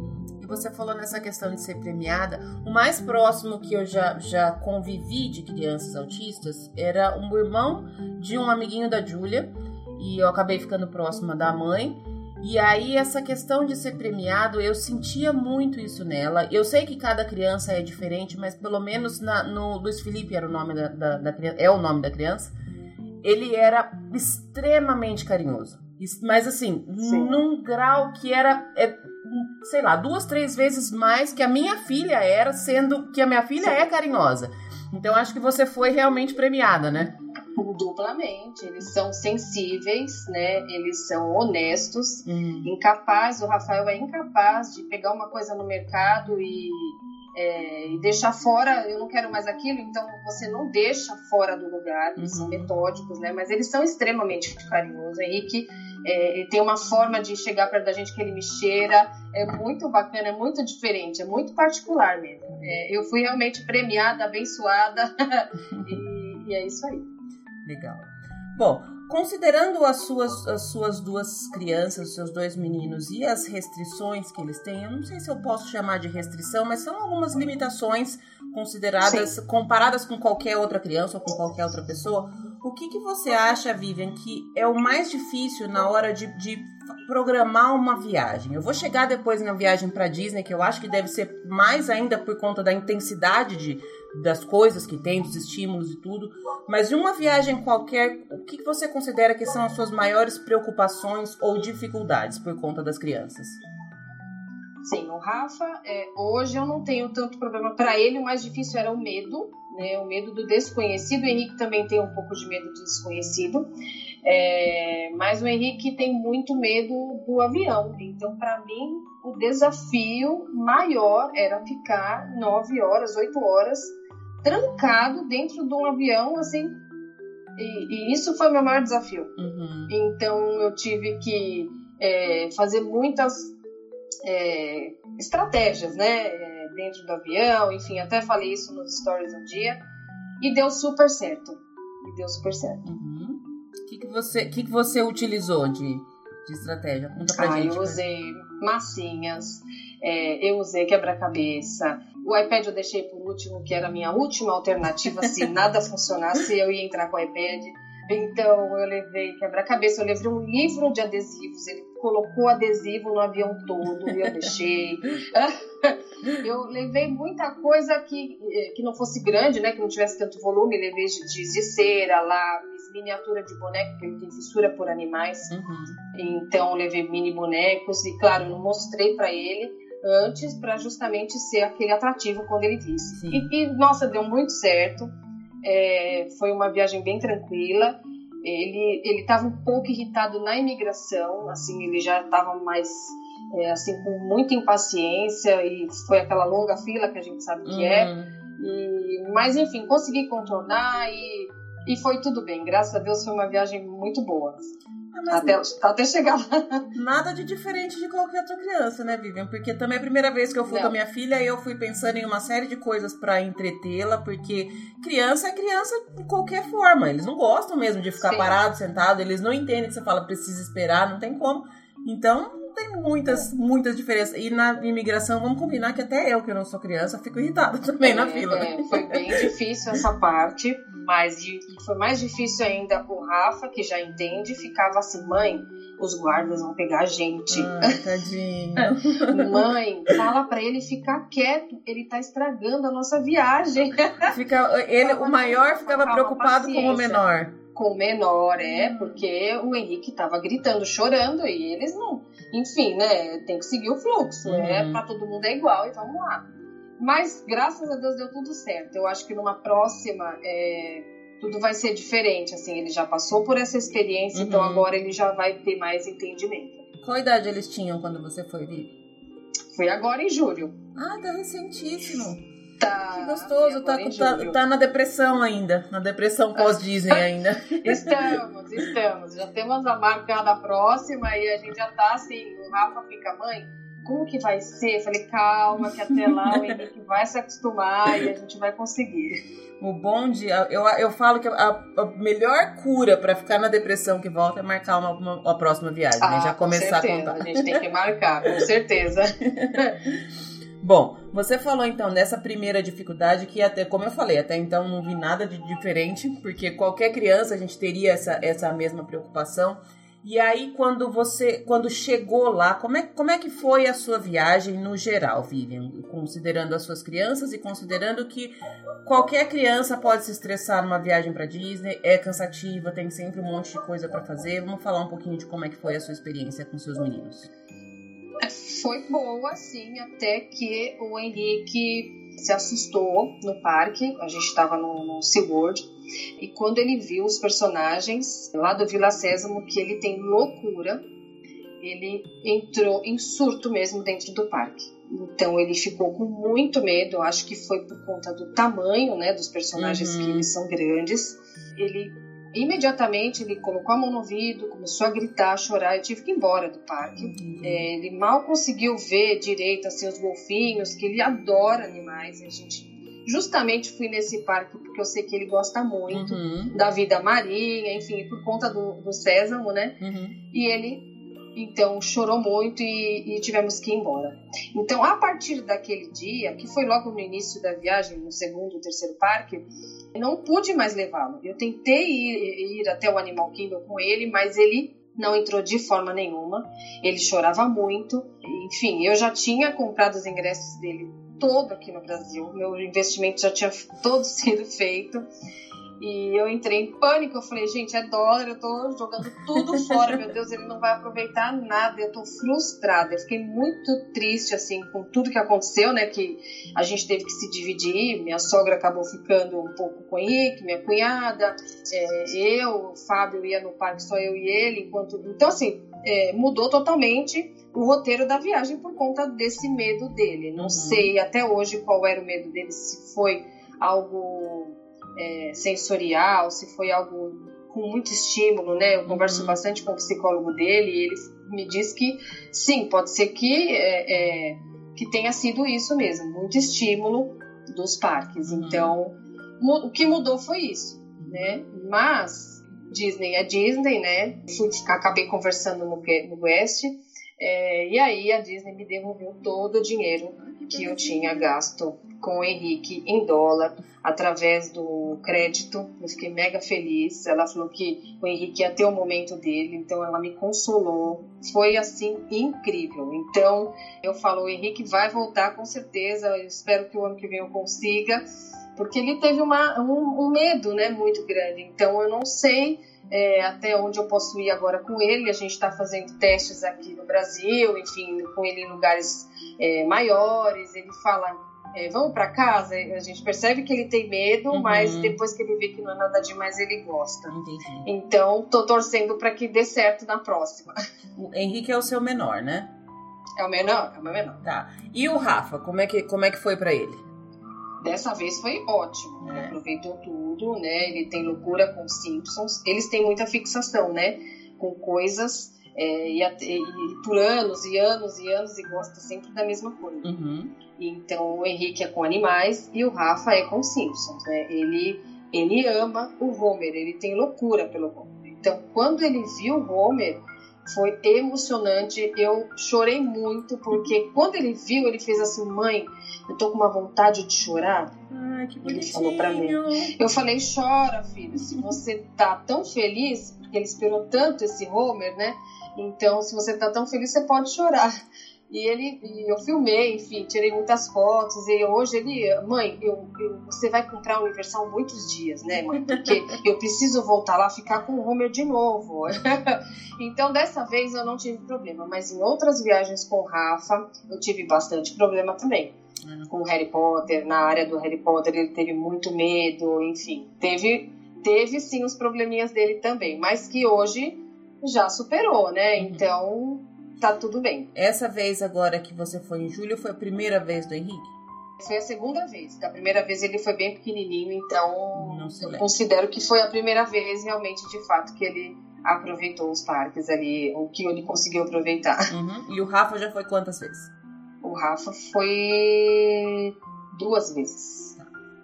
você falou nessa questão de ser premiada, o mais próximo que eu já, já convivi de crianças autistas era um irmão de um amiguinho da Júlia, e eu acabei ficando próxima da mãe. E aí, essa questão de ser premiado, eu sentia muito isso nela. Eu sei que cada criança é diferente, mas pelo menos na, no Luiz Felipe era o nome da, da, da criança, é o nome da criança. Ele era extremamente carinhoso. Mas assim, Sim. num grau que era. É, sei lá, duas, três vezes mais que a minha filha era, sendo que a minha filha é carinhosa. Então acho que você foi realmente premiada, né? duplamente. Eles são sensíveis, né? Eles são honestos, hum. incapazes. O Rafael é incapaz de pegar uma coisa no mercado e, é, e, deixar fora. Eu não quero mais aquilo, então você não deixa fora do lugar. Eles uhum. são metódicos, né? Mas eles são extremamente carinhosos. Henrique é, tem uma forma de chegar perto da gente que ele me cheira. É muito bacana, é muito diferente, é muito particular mesmo. É, eu fui realmente premiada, abençoada e, e é isso aí. Legal. Bom, considerando as suas, as suas duas crianças, os seus dois meninos e as restrições que eles têm, eu não sei se eu posso chamar de restrição, mas são algumas limitações consideradas, Sim. comparadas com qualquer outra criança ou com qualquer outra pessoa. O que, que você acha, Vivian, que é o mais difícil na hora de, de programar uma viagem? Eu vou chegar depois na viagem para Disney, que eu acho que deve ser mais ainda por conta da intensidade de das coisas que tem, dos estímulos e tudo, mas de uma viagem qualquer, o que você considera que são as suas maiores preocupações ou dificuldades por conta das crianças? Sim, o Rafa, é, hoje eu não tenho tanto problema. Para ele, o mais difícil era o medo, né? O medo do desconhecido. O Henrique também tem um pouco de medo do desconhecido. É, mas o Henrique tem muito medo do avião. Então, para mim, o desafio maior era ficar nove horas, oito horas trancado dentro de um avião, assim. E, e isso foi o meu maior desafio. Uhum. Então, eu tive que é, fazer muitas é, estratégias, né? Dentro do avião, enfim, até falei isso nos stories um dia. E deu super certo. E deu super certo. Uhum. O que, que, você, que, que você utilizou de, de estratégia? Conta pra ah, gente. Eu usei massinhas, é, eu usei quebra-cabeça. O iPad eu deixei por último, que era a minha última alternativa. Se nada funcionasse, eu ia entrar com o iPad. Então eu levei quebra-cabeça, eu levei um livro de adesivos, ele colocou adesivo no avião todo e eu deixei. eu levei muita coisa que, que não fosse grande, né, que não tivesse tanto volume, levei de, de cera, lápis, miniatura de boneco, porque ele tem fissura por animais. Uhum. Então eu levei mini bonecos e claro, eu não mostrei para ele antes para justamente ser aquele atrativo quando ele disse. E, e, nossa, deu muito certo. É, foi uma viagem bem tranquila. Ele ele estava um pouco irritado na imigração, assim ele já estava mais é, assim com muita impaciência e foi aquela longa fila que a gente sabe que é. uhum. é. E, mas enfim consegui contornar e e foi tudo bem. Graças a Deus foi uma viagem muito boa. Até, até chegar lá. Nada de diferente de qualquer outra criança, né, Vivian? Porque também é a primeira vez que eu fui Não. com a minha filha e eu fui pensando em uma série de coisas para entretê-la, porque criança é criança de qualquer forma. Eles não gostam mesmo de ficar Sim. parado, sentado, eles não entendem que você fala precisa esperar, não tem como. Então, tem muitas, muitas diferenças. E na imigração, vamos combinar que até eu, que não sou criança, fico irritada também é, na fila. É, foi bem difícil essa parte, mas foi mais difícil ainda o Rafa, que já entende, ficava assim, mãe, os guardas vão pegar a gente. Ai, tadinho. mãe, fala para ele ficar quieto, ele tá estragando a nossa viagem. Fica, ele, o maior ficava preocupado paciência. com o menor com o menor, é, porque o Henrique tava gritando, chorando, e eles não. Enfim, né? Tem que seguir o fluxo, uhum. né? Pra todo mundo é igual e vamos lá. Mas graças a Deus deu tudo certo. Eu acho que numa próxima é, tudo vai ser diferente. Assim, ele já passou por essa experiência, então uhum. então agora ele já vai ter mais entendimento. Qual idade eles tinham quando você foi, Vi? Foi agora em julho. Ah, tá recentíssimo. Tá. Que gostoso, tá, tá, tá, na depressão ainda, na depressão pós-Disney ainda. estamos, estamos. Já temos a marca da próxima e a gente já tá assim, o Rafa fica, mãe, como que vai ser? Eu falei, calma, que até lá o Henrique vai se acostumar e a gente vai conseguir. O bom de. Eu, eu falo que a, a melhor cura para ficar na depressão que volta é marcar uma, uma, uma próxima viagem, né? ah, né? Já começar certeza, a contar. A gente tem que marcar, com certeza. Bom, você falou então dessa primeira dificuldade que até, como eu falei, até então não vi nada de diferente, porque qualquer criança a gente teria essa, essa mesma preocupação. E aí, quando você, quando chegou lá, como é, como é que foi a sua viagem no geral, Vivian? Considerando as suas crianças e considerando que qualquer criança pode se estressar numa viagem para Disney, é cansativa, tem sempre um monte de coisa para fazer. Vamos falar um pouquinho de como é que foi a sua experiência com seus meninos foi boa, sim, até que o Henrique se assustou no parque, a gente estava no, no SeaWorld, e quando ele viu os personagens lá do Vila Sésamo, que ele tem loucura, ele entrou em surto mesmo dentro do parque. Então ele ficou com muito medo, acho que foi por conta do tamanho, né, dos personagens uhum. que eles são grandes. Ele imediatamente ele colocou a mão no ouvido, começou a gritar, a chorar. Eu tive que ir embora do parque. Uhum. É, ele mal conseguiu ver direito assim os golfinhos, que ele adora animais. A gente justamente fui nesse parque porque eu sei que ele gosta muito uhum. da vida marinha, enfim, por conta do, do sésamo, né? Uhum. E ele então chorou muito e, e, tivemos que ir embora. Então, a partir daquele dia, que foi logo no início da viagem, no segundo, terceiro parque, não pude mais levá-lo. Eu tentei ir, ir até o Animal Kingdom com ele, mas ele não entrou de forma nenhuma. Ele chorava muito. Enfim, eu já tinha comprado os ingressos dele todo aqui no Brasil. Meu investimento já tinha todo sido feito. E eu entrei em pânico, eu falei, gente, é dólar, eu tô jogando tudo fora, meu Deus, ele não vai aproveitar nada, eu tô frustrada. Eu fiquei muito triste, assim, com tudo que aconteceu, né, que a gente teve que se dividir, minha sogra acabou ficando um pouco com o Henrique, minha cunhada, é, eu, o Fábio ia no parque, só eu e ele, enquanto... Então, assim, é, mudou totalmente o roteiro da viagem por conta desse medo dele. Não uhum. sei até hoje qual era o medo dele, se foi algo é, sensorial, se foi algo com muito estímulo, né? Eu converso uhum. bastante com o psicólogo dele e ele me diz que sim, pode ser que, é, é, que tenha sido isso mesmo, muito estímulo dos parques. Uhum. Então, o que mudou foi isso, né? Mas Disney é Disney, né? Fui, acabei conversando no, no West é, e aí a Disney me devolveu todo o dinheiro que eu tinha gasto com o Henrique em dólar através do crédito. Eu fiquei mega feliz. Ela falou que o Henrique ia ter o momento dele, então ela me consolou. Foi assim incrível. Então eu falo, o Henrique vai voltar com certeza. Eu espero que o ano que vem eu consiga, porque ele teve uma, um, um medo, né, muito grande. Então eu não sei é, até onde eu posso ir agora com ele. A gente está fazendo testes aqui no Brasil, enfim, com ele em lugares é, maiores. Ele fala, é, vamos para casa. A gente percebe que ele tem medo, uhum. mas depois que ele vê que não é nada demais, ele gosta. Entendi. Então, tô torcendo para que dê certo na próxima. O Henrique é o seu menor, né? É o menor, é o meu menor. Tá. E o Rafa, como é que, como é que foi para ele? Dessa vez foi ótimo, é. aproveitou tudo, né? Ele tem loucura com Simpsons. Eles têm muita fixação, né? Com coisas é, e, e, por anos e anos e anos e gosta sempre da mesma coisa. Uhum. Então o Henrique é com animais e o Rafa é com Simpsons, né? Ele ele ama o Homer, ele tem loucura pelo Homer. Então quando ele viu o Homer foi emocionante. Eu chorei muito, porque quando ele viu, ele fez assim: mãe, eu tô com uma vontade de chorar. Ai, que ele falou para mim. Eu falei: chora, filho, se você tá tão feliz, porque ele esperou tanto esse Homer, né? Então, se você tá tão feliz, você pode chorar. E ele, e eu filmei, enfim, tirei muitas fotos. E hoje ele, mãe, eu, eu, você vai comprar o Universal muitos dias, né, mãe? Porque eu preciso voltar lá ficar com o Homer de novo. então dessa vez eu não tive problema, mas em outras viagens com o Rafa eu tive bastante problema também. Uhum. Com o Harry Potter, na área do Harry Potter ele teve muito medo, enfim, teve teve sim os probleminhas dele também, mas que hoje já superou, né? Uhum. Então tá tudo bem. Essa vez agora que você foi em julho foi a primeira vez do Henrique? Foi a segunda vez. Da primeira vez ele foi bem pequenininho, então eu considero que foi a primeira vez realmente, de fato, que ele aproveitou os parques ali, o que ele conseguiu aproveitar. Uhum. E o Rafa já foi quantas vezes? O Rafa foi duas vezes.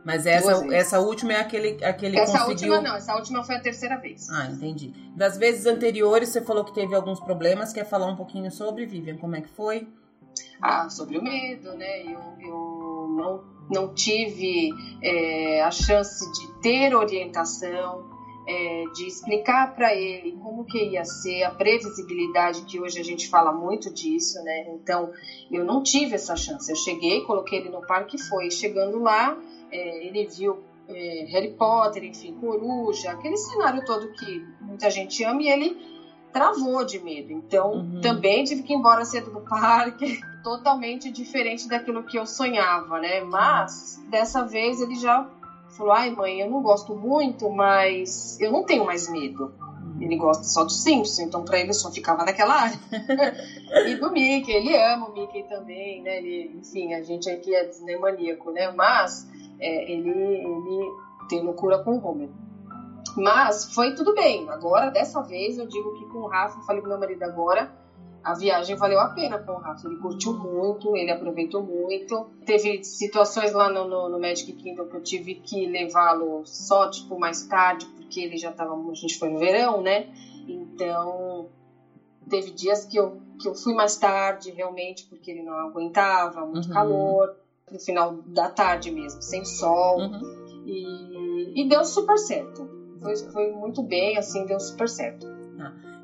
Mas essa, essa última é aquele, aquele Essa conseguiu... última não, essa última foi a terceira vez. Ah, entendi. Das vezes anteriores, você falou que teve alguns problemas. Quer falar um pouquinho sobre, Vivian? Como é que foi? Ah, sobre o medo, né? Eu, eu não, não tive é, a chance de ter orientação, é, de explicar para ele como que ia ser a previsibilidade, que hoje a gente fala muito disso, né? Então, eu não tive essa chance. Eu cheguei, coloquei ele no parque e foi. Chegando lá, é, ele viu é, Harry Potter, enfim, Coruja, aquele cenário todo que muita gente ama e ele travou de medo. Então, uhum. também tive que ir embora cedo do parque, totalmente diferente daquilo que eu sonhava, né? Mas dessa vez ele já falou: "Ai, mãe, eu não gosto muito, mas eu não tenho mais medo". Ele gosta só dos Simpsons, então para ele só ficava naquela área. e do Mickey, ele ama o Mickey também, né? Ele, enfim, a gente aqui é Disney maníaco, né? Mas é, ele, ele tem loucura com o Homer. Mas foi tudo bem. Agora, dessa vez, eu digo que com o Rafa, falei pro meu marido agora, a viagem valeu a pena com o Rafa. Ele curtiu muito, ele aproveitou muito. Teve situações lá no, no, no Magic Kingdom que eu tive que levá-lo só, tipo, mais tarde, porque ele já tava. A gente foi no verão, né? Então, teve dias que eu, que eu fui mais tarde, realmente, porque ele não aguentava, muito uhum. calor. No final da tarde mesmo, sem sol. Uhum. E, e deu super certo. Foi, foi muito bem, assim, deu super certo.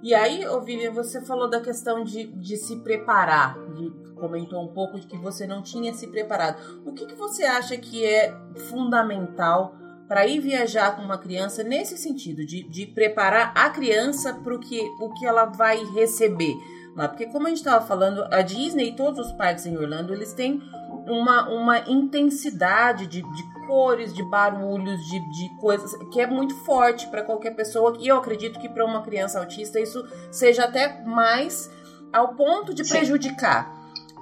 E aí, Vivian, você falou da questão de, de se preparar, de, comentou um pouco de que você não tinha se preparado. O que, que você acha que é fundamental para ir viajar com uma criança nesse sentido, de, de preparar a criança para o que, o que ela vai receber? Lá? Porque como a gente estava falando, a Disney e todos os parques em Orlando, eles têm uma, uma intensidade de, de cores, de barulhos, de, de coisas que é muito forte para qualquer pessoa. E eu acredito que para uma criança autista isso seja até mais ao ponto de prejudicar.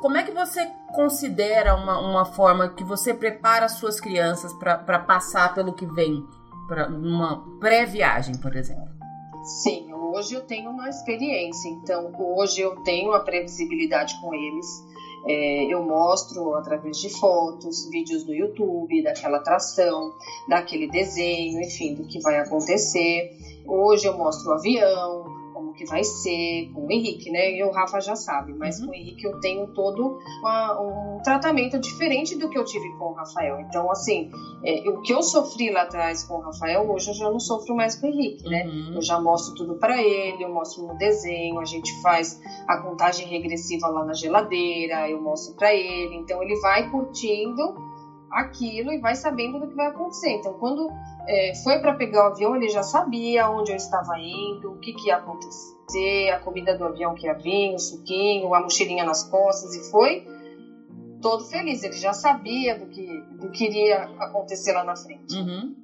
Como é que você considera uma, uma forma que você prepara as suas crianças para passar pelo que vem, para uma pré-viagem, por exemplo? Sim, hoje eu tenho uma experiência, então hoje eu tenho a previsibilidade com eles é, eu mostro através de fotos, vídeos do YouTube, daquela atração, daquele desenho, enfim, do que vai acontecer. Hoje eu mostro o avião, como que vai ser com o Henrique, né? E o Rafa já sabe, mas uhum. com o Henrique eu tenho todo uma, um tratamento diferente do que eu tive com o Rafael. Então, assim, é, o que eu sofri lá atrás com o Rafael, hoje eu já não sofro mais com o Henrique, né? Uhum. Eu já mostro tudo para ele, eu mostro no desenho, a gente faz a contagem regressiva lá na geladeira, eu mostro para ele. Então, ele vai curtindo aquilo e vai sabendo do que vai acontecer. Então, quando é, foi para pegar o avião, ele já sabia onde eu estava indo, o que, que ia acontecer, a comida do avião que ia vir, o suquinho, a mochilinha nas costas, e foi todo feliz. Ele já sabia do que, do que iria acontecer lá na frente. Uhum.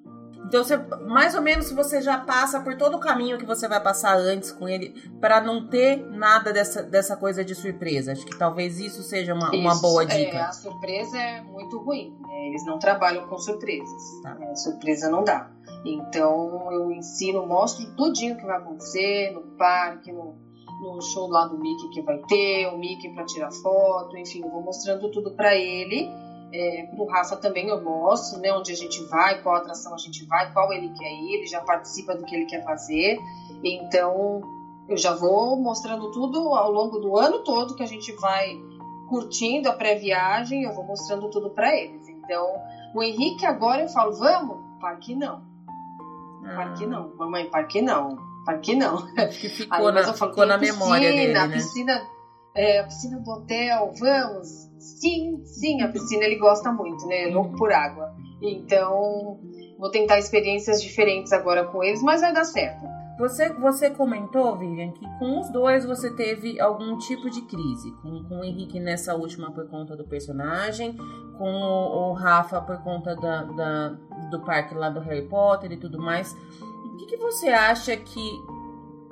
Então, você, mais ou menos, você já passa por todo o caminho que você vai passar antes com ele, para não ter nada dessa, dessa coisa de surpresa. Acho que talvez isso seja uma, isso, uma boa dica. É, a surpresa é muito ruim. Né? Eles não trabalham com surpresas. Tá. Né? Surpresa não dá. Então, eu ensino, mostro tudinho que vai acontecer no parque, no, no show lá do Mickey que vai ter, o Mickey para tirar foto, enfim, eu vou mostrando tudo para ele é, pro Rafa também eu mostro, né, onde a gente vai, qual atração a gente vai, qual ele quer ir, ele já participa do que ele quer fazer. Então, eu já vou mostrando tudo ao longo do ano todo que a gente vai curtindo a pré-viagem, eu vou mostrando tudo para eles. Então, o Henrique agora eu falo, vamos? Parque não. Ah. Parque não. Mamãe, parque não. Parque não. Que ficou, Aí, na, falo, ficou na piscina, memória dele, né? Piscina, é, a piscina do hotel, vamos Sim, sim, a piscina ele gosta muito, né? É louco por água. Então, vou tentar experiências diferentes agora com eles, mas vai dar certo. Você, você comentou, Vivian, que com os dois você teve algum tipo de crise. Com, com o Henrique nessa última por conta do personagem, com o, o Rafa por conta da, da, do parque lá do Harry Potter e tudo mais. O que, que você acha que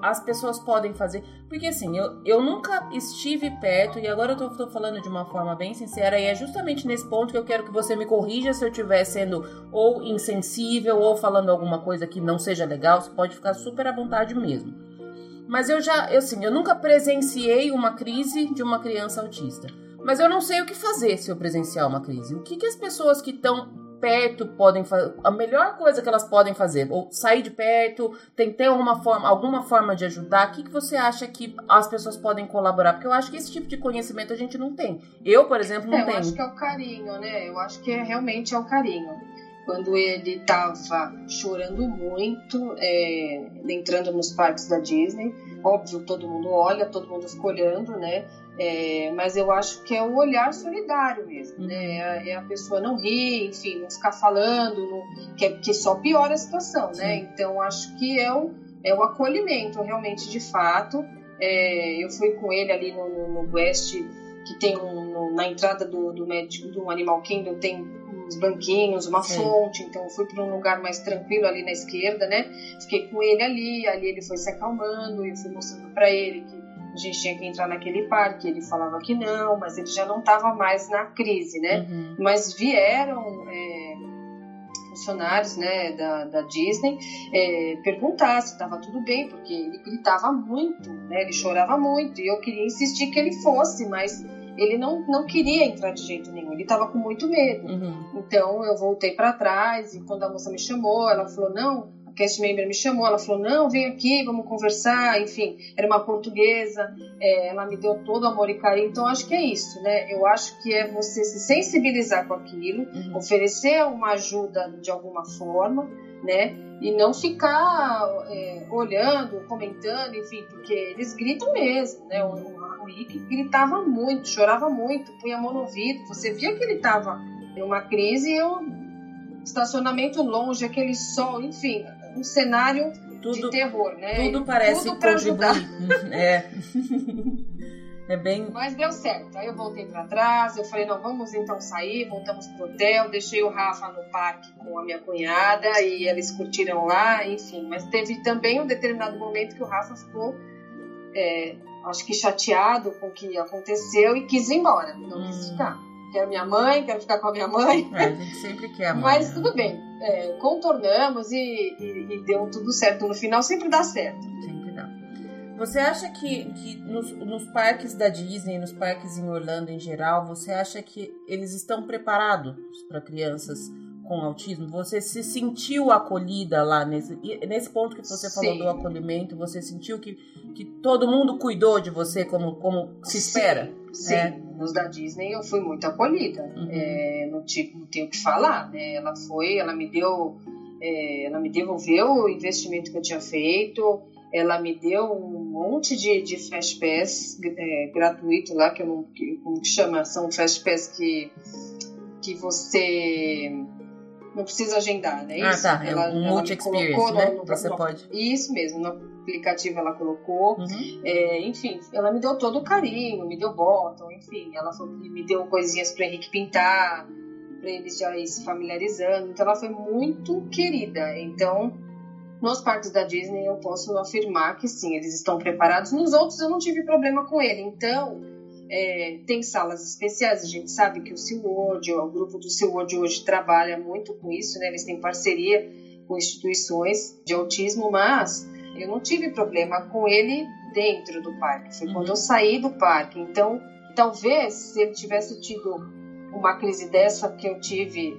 as pessoas podem fazer. Porque assim, eu, eu nunca estive perto, e agora eu tô, tô, falando de uma forma bem sincera, e é justamente nesse ponto que eu quero que você me corrija se eu estiver sendo ou insensível ou falando alguma coisa que não seja legal, você pode ficar super à vontade mesmo. Mas eu já, eu, assim, eu nunca presenciei uma crise de uma criança autista. Mas eu não sei o que fazer se eu presenciar uma crise. O que, que as pessoas que estão perto podem fazer. A melhor coisa que elas podem fazer, ou sair de perto, tem ter alguma forma, alguma forma de ajudar. O que, que você acha que as pessoas podem colaborar? Porque eu acho que esse tipo de conhecimento a gente não tem. Eu, por exemplo, não é, tenho. Eu acho que é o carinho, né? Eu acho que é, realmente é o carinho. Quando ele estava chorando muito, é, entrando nos parques da Disney, óbvio, todo mundo olha, todo mundo fica olhando, né? É, mas eu acho que é o olhar solidário mesmo, né? É, é, a pessoa não rir, enfim, não ficar falando, não, que, é, que só piora a situação, né? Então acho que é o, é o acolhimento, realmente, de fato. É, eu fui com ele ali no, no, no West, que tem um, no, na entrada do, do, médico, do Animal Kingdom, tem uns banquinhos, uma Sim. fonte, então eu fui para um lugar mais tranquilo ali na esquerda, né? Fiquei com ele ali, ali ele foi se acalmando, e eu fui mostrando para ele que a gente tinha que entrar naquele parque, ele falava que não, mas ele já não estava mais na crise, né? Uhum. Mas vieram é, funcionários né, da, da Disney é, perguntar se estava tudo bem, porque ele gritava muito, né, ele chorava muito, e eu queria insistir que ele fosse, mas ele não, não queria entrar de jeito nenhum, ele estava com muito medo. Uhum. Então eu voltei para trás e quando a moça me chamou, ela falou: Não, cast member me chamou, ela falou, não, vem aqui, vamos conversar, enfim, era uma portuguesa, é, ela me deu todo amor e carinho, então acho que é isso, né? Eu acho que é você se sensibilizar com aquilo, uhum. oferecer uma ajuda de alguma forma, né? E não ficar é, olhando, comentando, enfim, porque eles gritam mesmo, né? O, Rick gritava muito, chorava muito, punha a mão no ouvido, você via que ele estava numa crise e eu estacionamento longe, aquele sol, enfim, um cenário tudo, de terror, né? Tudo parece tudo contribuir. é. É bem. Mas deu certo. Aí eu voltei para trás, eu falei, não, vamos então sair, voltamos pro hotel, deixei o Rafa no parque com a minha cunhada e eles curtiram lá, enfim. Mas teve também um determinado momento que o Rafa ficou, é, acho que chateado com o que aconteceu e quis ir embora, não hum. quis ficar quero minha mãe, quero ficar com a minha mãe. É, a gente sempre quer a mãe. Mas né? tudo bem, é, contornamos e, e, e, deu tudo certo. No final sempre dá certo. Sempre dá. Você acha que, que nos, nos parques da Disney, nos parques em Orlando em geral, você acha que eles estão preparados para crianças com autismo? Você se sentiu acolhida lá nesse, nesse ponto que você Sim. falou do acolhimento? Você sentiu que, que todo mundo cuidou de você como, como se espera? Sim, é. nos da Disney eu fui muito acolhida. Uhum. É, não, tive, não tenho o que falar, né? Ela foi, ela me deu, é, ela me devolveu o investimento que eu tinha feito. Ela me deu um monte de, de Fast Pass é, gratuito lá, que eu não, que, como que chama? São Fast Pass que, que você não precisa agendar, né? Ah, isso. tá. É ela, um multi-experience, né? No, Você no, pode... Isso mesmo, no aplicativo ela colocou. Uhum. É, enfim, ela me deu todo o carinho, me deu bottom, enfim. Ela me deu coisinhas para Henrique pintar, para eles já ir se familiarizando. Então ela foi muito querida. Então, nos parques da Disney eu posso afirmar que sim, eles estão preparados. Nos outros eu não tive problema com ele. Então é, tem salas especiais, a gente sabe que o SeaWorld, o grupo do SeaWorld hoje trabalha muito com isso, né? eles têm parceria com instituições de autismo, mas eu não tive problema com ele dentro do parque, foi uhum. quando eu saí do parque. Então, talvez se ele tivesse tido uma crise dessa que eu tive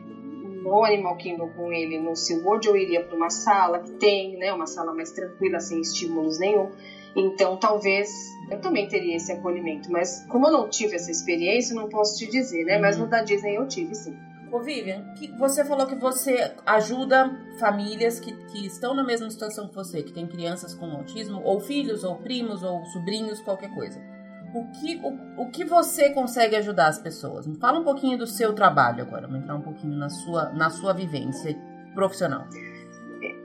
no Animal Kingdom com ele no SeaWorld, eu iria para uma sala que tem, né, uma sala mais tranquila, sem estímulos nenhum. Então, talvez eu também teria esse acolhimento. Mas como eu não tive essa experiência, não posso te dizer, né? Uhum. Mas no da Disney eu tive, sim. Ô Vivian, que você falou que você ajuda famílias que, que estão na mesma situação que você, que tem crianças com autismo, ou filhos, ou primos, ou sobrinhos, qualquer coisa. O que, o, o que você consegue ajudar as pessoas? Fala um pouquinho do seu trabalho agora, vamos entrar um pouquinho na sua, na sua vivência profissional.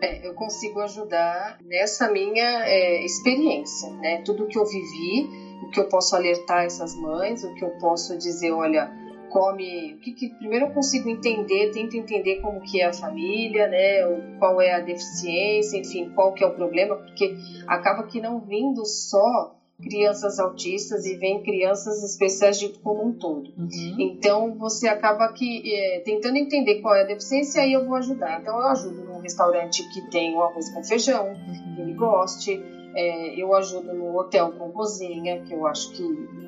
É, eu consigo ajudar nessa minha é, experiência, né? Tudo que eu vivi, o que eu posso alertar essas mães, o que eu posso dizer, olha, come, o que, que, primeiro eu consigo entender, tento entender como que é a família, né? Qual é a deficiência, enfim, qual que é o problema, porque acaba que não vindo só crianças autistas e vem crianças especiais de como um todo. Uhum. Então você acaba que é, tentando entender qual é a deficiência e eu vou ajudar. Então eu ajudo num restaurante que tem o arroz com feijão, uhum. que ele goste. É, eu ajudo no hotel com cozinha, que eu acho que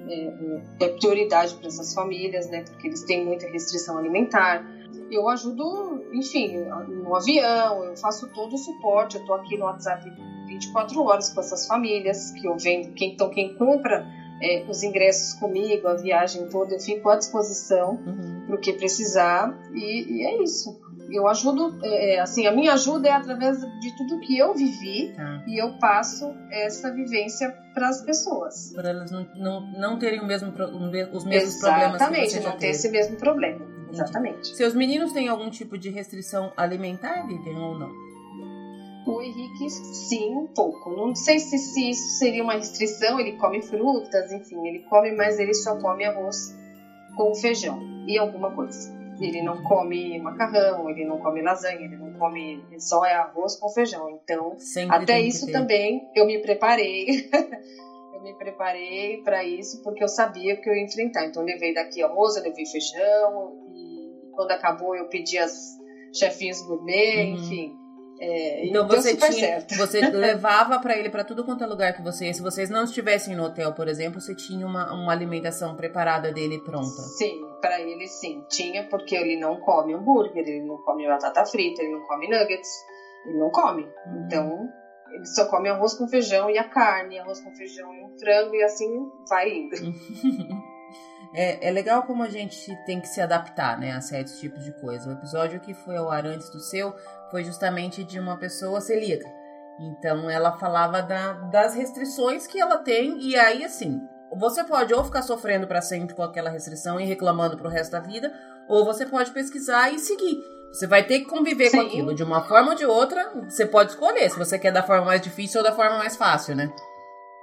é, é prioridade para essas famílias, né? Porque eles têm muita restrição alimentar. Eu ajudo, enfim, no avião, eu faço todo o suporte. Eu estou aqui no WhatsApp 24 horas com essas famílias que eu vendo, quem, então quem compra é, os ingressos comigo, a viagem toda, eu fico à disposição uhum. para o que precisar e, e, é isso. Eu ajudo, é, assim, a minha ajuda é através de tudo que eu vivi ah. e eu passo essa vivência para as pessoas. Para elas não, não, não terem o mesmo, os mesmos Exatamente, problemas Exatamente, não ter esse mesmo problema. Exatamente. Seus meninos têm algum tipo de restrição alimentar, Vivian, ou não? O Henrique, sim, um pouco. Não sei se, se isso seria uma restrição, ele come frutas, enfim, ele come, mas ele só come arroz com feijão e alguma coisa. Ele não come macarrão, ele não come lasanha, ele não come. Ele só é arroz com feijão. Então, Sempre até isso também eu me preparei. eu me preparei para isso porque eu sabia que eu ia enfrentar. Então, eu levei daqui arroz, eu levei feijão, e quando acabou, eu pedi as chefinhos gourmet, uhum. enfim. É, então você tinha, você levava para ele para tudo quanto é lugar que você ia. Se vocês não estivessem no hotel, por exemplo, você tinha uma, uma alimentação preparada dele pronta. Sim, para ele sim, tinha porque ele não come hambúrguer, ele não come batata frita, ele não come nuggets, ele não come. Uhum. Então ele só come arroz com feijão e a carne, arroz com feijão e um frango e assim vai indo. É, é, legal como a gente tem que se adaptar, né, a certos tipos de coisa. O episódio que foi ao ar antes do seu foi justamente de uma pessoa celíaca. Então ela falava da, das restrições que ela tem e aí assim, você pode ou ficar sofrendo para sempre com aquela restrição e reclamando pro resto da vida, ou você pode pesquisar e seguir. Você vai ter que conviver Sim. com aquilo de uma forma ou de outra. Você pode escolher se você quer da forma mais difícil ou da forma mais fácil, né?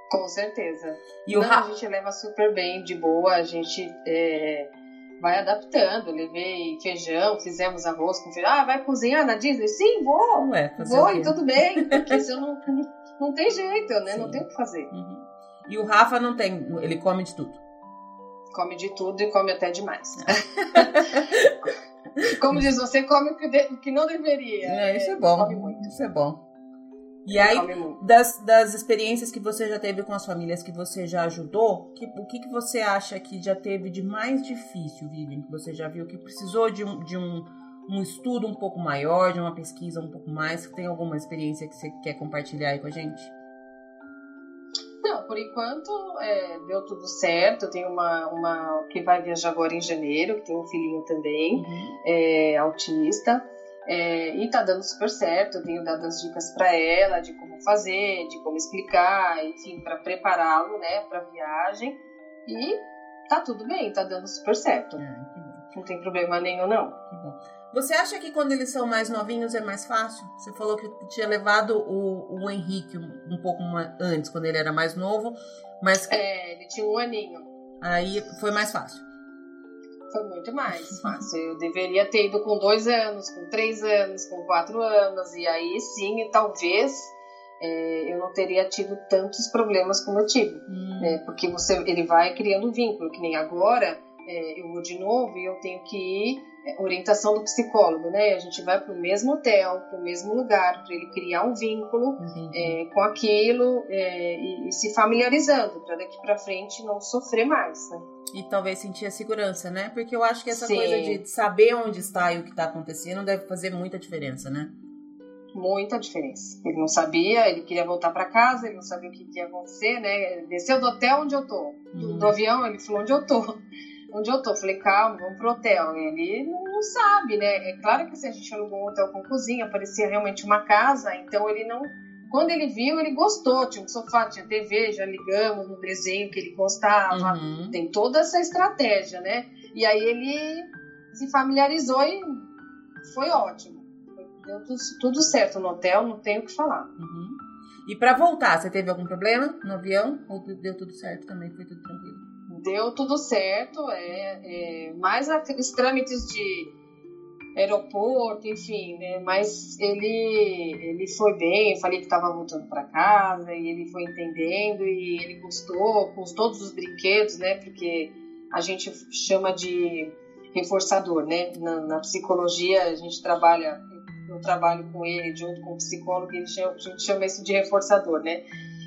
Com certeza. E Não, o ra... a gente leva super bem, de boa, a gente é, vai adaptando. Levei feijão, fizemos arroz com feijão. Ah, vai cozinhar na Disney? Sim, vou. Ué, vou e tudo bem, porque se eu não, não tem jeito, né? Sim. Não tem o que fazer. Uhum. E o Rafa não tem, ele come de tudo. Come de tudo e come até demais. Como diz você, come o que, de, o que não deveria. É, isso é bom. Isso é bom. E aí, das, das experiências que você já teve com as famílias que você já ajudou, que, o que, que você acha que já teve de mais difícil, Vivian, que você já viu, que precisou de um, de um, um estudo um pouco maior, de uma pesquisa um pouco mais? Tem alguma experiência que você quer compartilhar aí com a gente? Não, por enquanto é, deu tudo certo. Eu tenho uma, uma que vai viajar agora em janeiro, que tem um filhinho também, uhum. é, autista. É, e tá dando super certo, eu tenho dado as dicas para ela de como fazer, de como explicar, enfim, para prepará-lo, né, para viagem. E tá tudo bem, tá dando super certo. É, não tem problema nenhum, não. Você acha que quando eles são mais novinhos é mais fácil? Você falou que tinha levado o, o Henrique um, um pouco antes, quando ele era mais novo, mas. É, ele tinha um aninho. Aí foi mais fácil foi muito mais fácil. Eu deveria ter ido com dois anos, com três anos, com quatro anos, e aí sim, talvez é, eu não teria tido tantos problemas como eu tive. Hum. Né? Porque você, ele vai criando vínculo, que nem agora é, eu vou de novo e eu tenho que ir é, orientação do psicólogo, né? A gente vai para o mesmo hotel, para o mesmo lugar, para ele criar um vínculo é, com aquilo é, e, e, se familiarizando, para daqui para frente não sofrer mais, né? E talvez sentir a segurança, né? Porque eu acho que essa Sim. coisa de saber onde está e o que está acontecendo deve fazer muita diferença, né? Muita diferença. Ele não sabia, ele queria voltar para casa, ele não sabia o que, que ia acontecer, né? Desceu do hotel onde eu tô. Do, do avião, ele falou onde eu tô onde eu tô. Falei, calma, vamos pro hotel. Ele não, não sabe, né? É claro que se a gente alugou um hotel com cozinha, parecia realmente uma casa, então ele não. Quando ele viu, ele gostou. Tinha um sofá, tinha TV, já ligamos no desenho que ele gostava. Uhum. Tem toda essa estratégia, né? E aí ele se familiarizou e foi ótimo. Deu tudo, tudo certo no hotel, não tenho o que falar. Uhum. E para voltar, você teve algum problema no avião? Ou deu tudo certo também? Foi tudo tranquilo? Deu tudo certo, é, é mais aqueles trâmites de aeroporto, enfim, né? Mas ele ele foi bem, eu falei que estava voltando para casa e ele foi entendendo e ele gostou com todos os brinquedos, né? Porque a gente chama de reforçador, né? Na, na psicologia a gente trabalha, eu trabalho com ele junto com o psicólogo, e a gente chama isso de reforçador, né?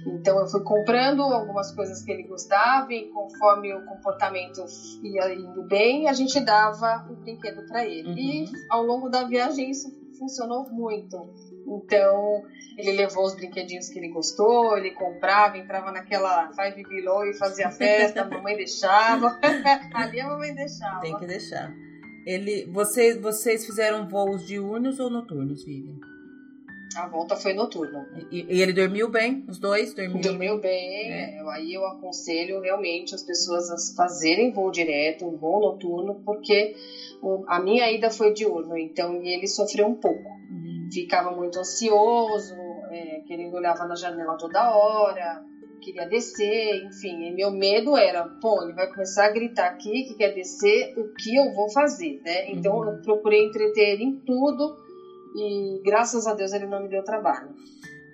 Então eu fui comprando algumas coisas que ele gostava e conforme o comportamento ia indo bem, a gente dava o brinquedo para ele. Uhum. E ao longo da viagem isso funcionou muito. Então ele levou os brinquedinhos que ele gostou, ele comprava, entrava naquela Five Below e fazia festa, a mamãe deixava. Ali a mamãe deixava. Tem que deixar. Ele, você, vocês fizeram voos diurnos ou noturnos, Vivian? A volta foi noturna. E, e ele dormiu bem? Os dois dormiram? Dormiu bem. É. Aí eu aconselho realmente as pessoas a fazerem voo direto, um voo noturno, porque a minha ida foi diurno, então ele sofreu um pouco. Uhum. Ficava muito ansioso, que ele olhava na janela toda hora, queria descer, enfim. E meu medo era, pô, ele vai começar a gritar aqui que quer descer, o que eu vou fazer, né? Então uhum. eu procurei entreter ele em tudo e graças a Deus ele não me deu trabalho.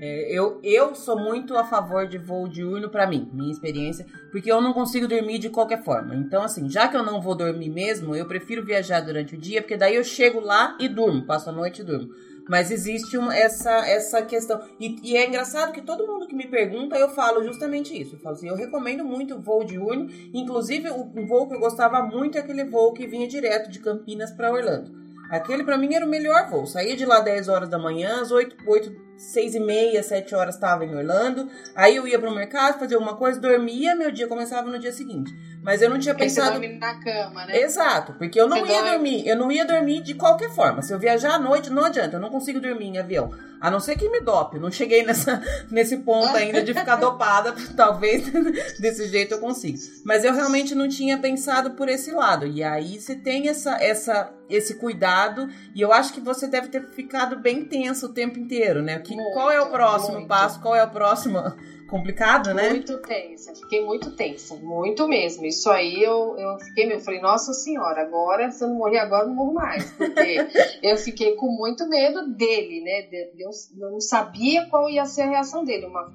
É, eu, eu sou muito a favor de voo diurno para mim, minha experiência, porque eu não consigo dormir de qualquer forma. Então, assim, já que eu não vou dormir mesmo, eu prefiro viajar durante o dia, porque daí eu chego lá e durmo, passo a noite e durmo. Mas existe uma, essa, essa questão. E, e, é engraçado que todo mundo que me pergunta, eu falo justamente isso. Eu falo assim, eu recomendo muito o voo diurno. Inclusive, o, um voo que eu gostava muito é aquele voo que vinha direto de Campinas para Orlando. Aquele para mim era o melhor voo. Saía de lá 10 horas da manhã, às 8, 8 6 e meia, 7 horas estava em Orlando. Aí eu ia para o mercado, fazia uma coisa, dormia, meu dia começava no dia seguinte. Mas eu não tinha porque pensado. Você dorme na cama, né? Exato, porque eu não você ia dorme... dormir. Eu não ia dormir de qualquer forma. Se eu viajar à noite, não adianta, eu não consigo dormir em avião. A não ser que me dope. Não cheguei nessa, nesse ponto ainda de ficar dopada. Talvez desse jeito eu consiga. Mas eu realmente não tinha pensado por esse lado. E aí você tem essa, essa, esse cuidado. E eu acho que você deve ter ficado bem tenso o tempo inteiro, né? Que, muito, qual é o próximo muito. passo? Qual é o próximo complicado, né? Muito tensa, fiquei muito tensa, muito mesmo. Isso aí eu, eu fiquei meio, falei, nossa senhora, agora, se eu não morrer agora, eu não morro mais. Porque eu fiquei com muito medo dele, né? Eu, eu não sabia qual ia ser a reação dele. Uma,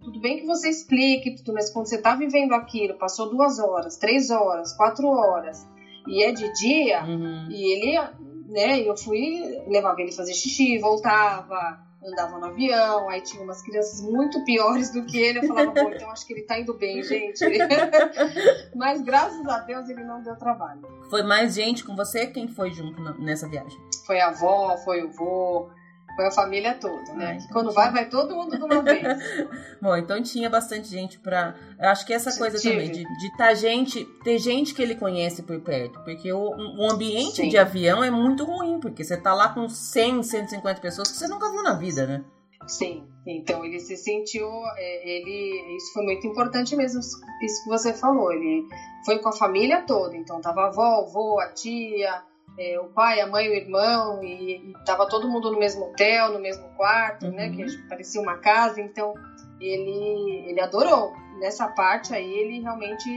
tudo bem que você explique, tudo, mas quando você tá vivendo aquilo, passou duas horas, três horas, quatro horas, e é de dia, uhum. e ele, né, eu fui, levava ele fazer xixi, voltava, andava no avião, aí tinha umas crianças muito piores do que ele. Eu falava, pô, então acho que ele tá indo bem, gente. Mas graças a Deus ele não deu trabalho. Foi mais gente com você? Quem foi junto nessa viagem? Foi a avó, foi o vô, foi a família toda, né? Ah, então quando vai, vai todo mundo de uma vez. Bom, então tinha bastante gente pra. Eu acho que essa coisa também, de, de tá gente, ter gente que ele conhece por perto. Porque o, o ambiente Sim. de avião é muito ruim, porque você tá lá com 100, 150 pessoas que você nunca viu na vida, né? Sim, então ele se sentiu, é, ele, isso foi muito importante mesmo, isso que você falou, ele foi com a família toda, então tava a avó, o avô, a tia, é, o pai, a mãe, o irmão, e, estava todo mundo no mesmo hotel, no mesmo quarto, né, uhum. né? Que parecia uma casa. Então ele, ele adorou. Nessa parte aí, ele realmente.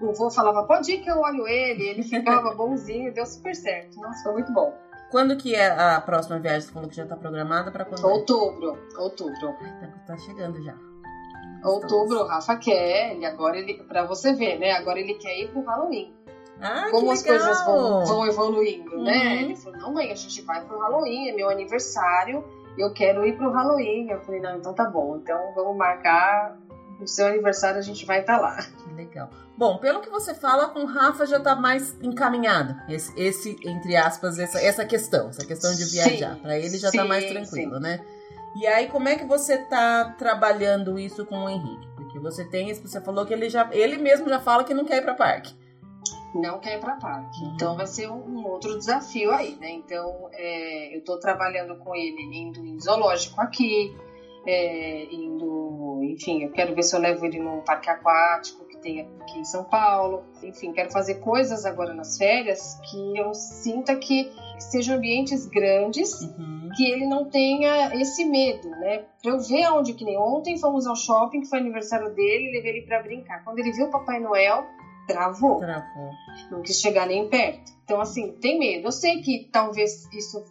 O vô falava, pode ir que eu olho ele. Ele ficava bonzinho, deu super certo. Nossa, foi muito bom. Quando que é a próxima viagem? Você falou que já está programada para quando? Outubro, outubro. Tá, tá chegando já. Outubro, o Rafa quer, e agora ele, para você ver, né? Agora ele quer ir pro Halloween. Ah, como as coisas vão, vão evoluindo, né? uhum. né? Ele falou, não mãe, a gente vai pro Halloween, é meu aniversário, eu quero ir pro Halloween. Eu falei, não, então tá bom, então vamos marcar o seu aniversário, a gente vai estar tá lá. Que legal. Bom, pelo que você fala, com o Rafa já tá mais encaminhado, esse, esse entre aspas, essa, essa questão, essa questão de viajar. Para ele já sim, tá mais tranquilo, sim. né? E aí, como é que você tá trabalhando isso com o Henrique? Porque você tem, você falou que ele já, ele mesmo já fala que não quer ir para parque não quer ir para parque. Uhum. Então vai ser um, um, outro desafio aí, né? Então é, eu estou trabalhando com ele indo em zoológico aqui, é, indo, enfim, eu quero ver se eu levo ele num parque aquático que tem aqui em São Paulo. Enfim, quero fazer coisas agora nas férias que eu sinta que sejam ambientes grandes, uhum. que ele não tenha esse medo, né? Pra eu ver aonde que nem ontem fomos ao shopping, que foi aniversário dele, levei ele para brincar. Quando ele viu o Papai Noel, travou. Travou. Não quis chegar nem perto. Então, assim, tem medo. Eu sei que talvez isso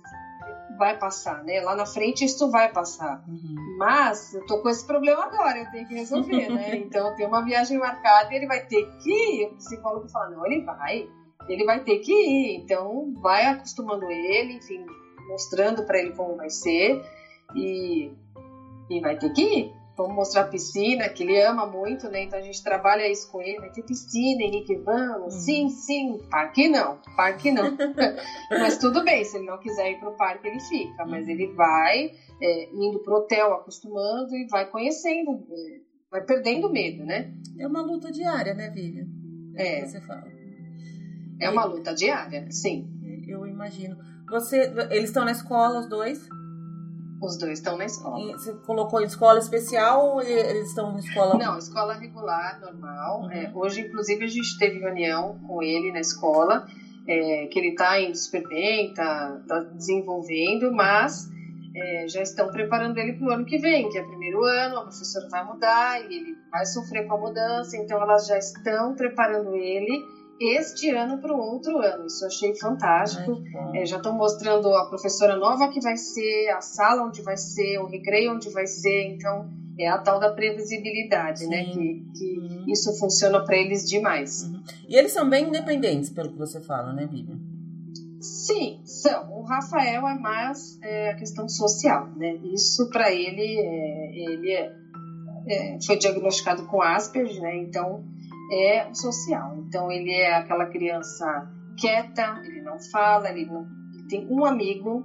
vai passar, né? Lá na frente isso vai passar. Uhum. Mas eu tô com esse problema agora, eu tenho que resolver, né? Então tem uma viagem marcada e ele vai ter que ir. O psicólogo fala, não, ele vai. Ele vai ter que ir. Então vai acostumando ele, enfim, mostrando para ele como vai ser. E, e vai ter que ir. Vamos mostrar a piscina, que ele ama muito, né? Então a gente trabalha isso com ele. Vai ter piscina, Henrique, vamos? Uhum. Sim, sim. Parque não, parque não. mas tudo bem, se ele não quiser ir para o parque, ele fica. Mas ele vai é, indo pro hotel, acostumando e vai conhecendo, é, vai perdendo medo, né? É uma luta diária, né, Vivian? É. é. Você fala. É uma luta diária, sim. Eu imagino. Você, eles estão na escola, os dois? Os dois estão na escola. E você colocou em escola especial ou eles estão em escola? Não, escola regular, normal. Uhum. É, hoje, inclusive, a gente teve reunião com ele na escola, é, que ele está indo super bem, está tá desenvolvendo, mas é, já estão preparando ele para o ano que vem, que é o primeiro ano, a professora vai mudar e ele vai sofrer com a mudança, então elas já estão preparando ele este ano para o outro ano. Isso eu achei fantástico. É, já estão mostrando a professora nova que vai ser, a sala onde vai ser, o recreio onde vai ser, então é a tal da previsibilidade, né? Sim. né? Que, que uhum. isso funciona para eles demais. Uhum. E eles são bem independentes, pelo que você fala, né, Vivian? Sim, são. O Rafael é mais é, a questão social, né? Isso para ele, é, ele é, é, foi diagnosticado com Asperger, né? Então é social. Então ele é aquela criança quieta, ele não fala, ele não ele tem um amigo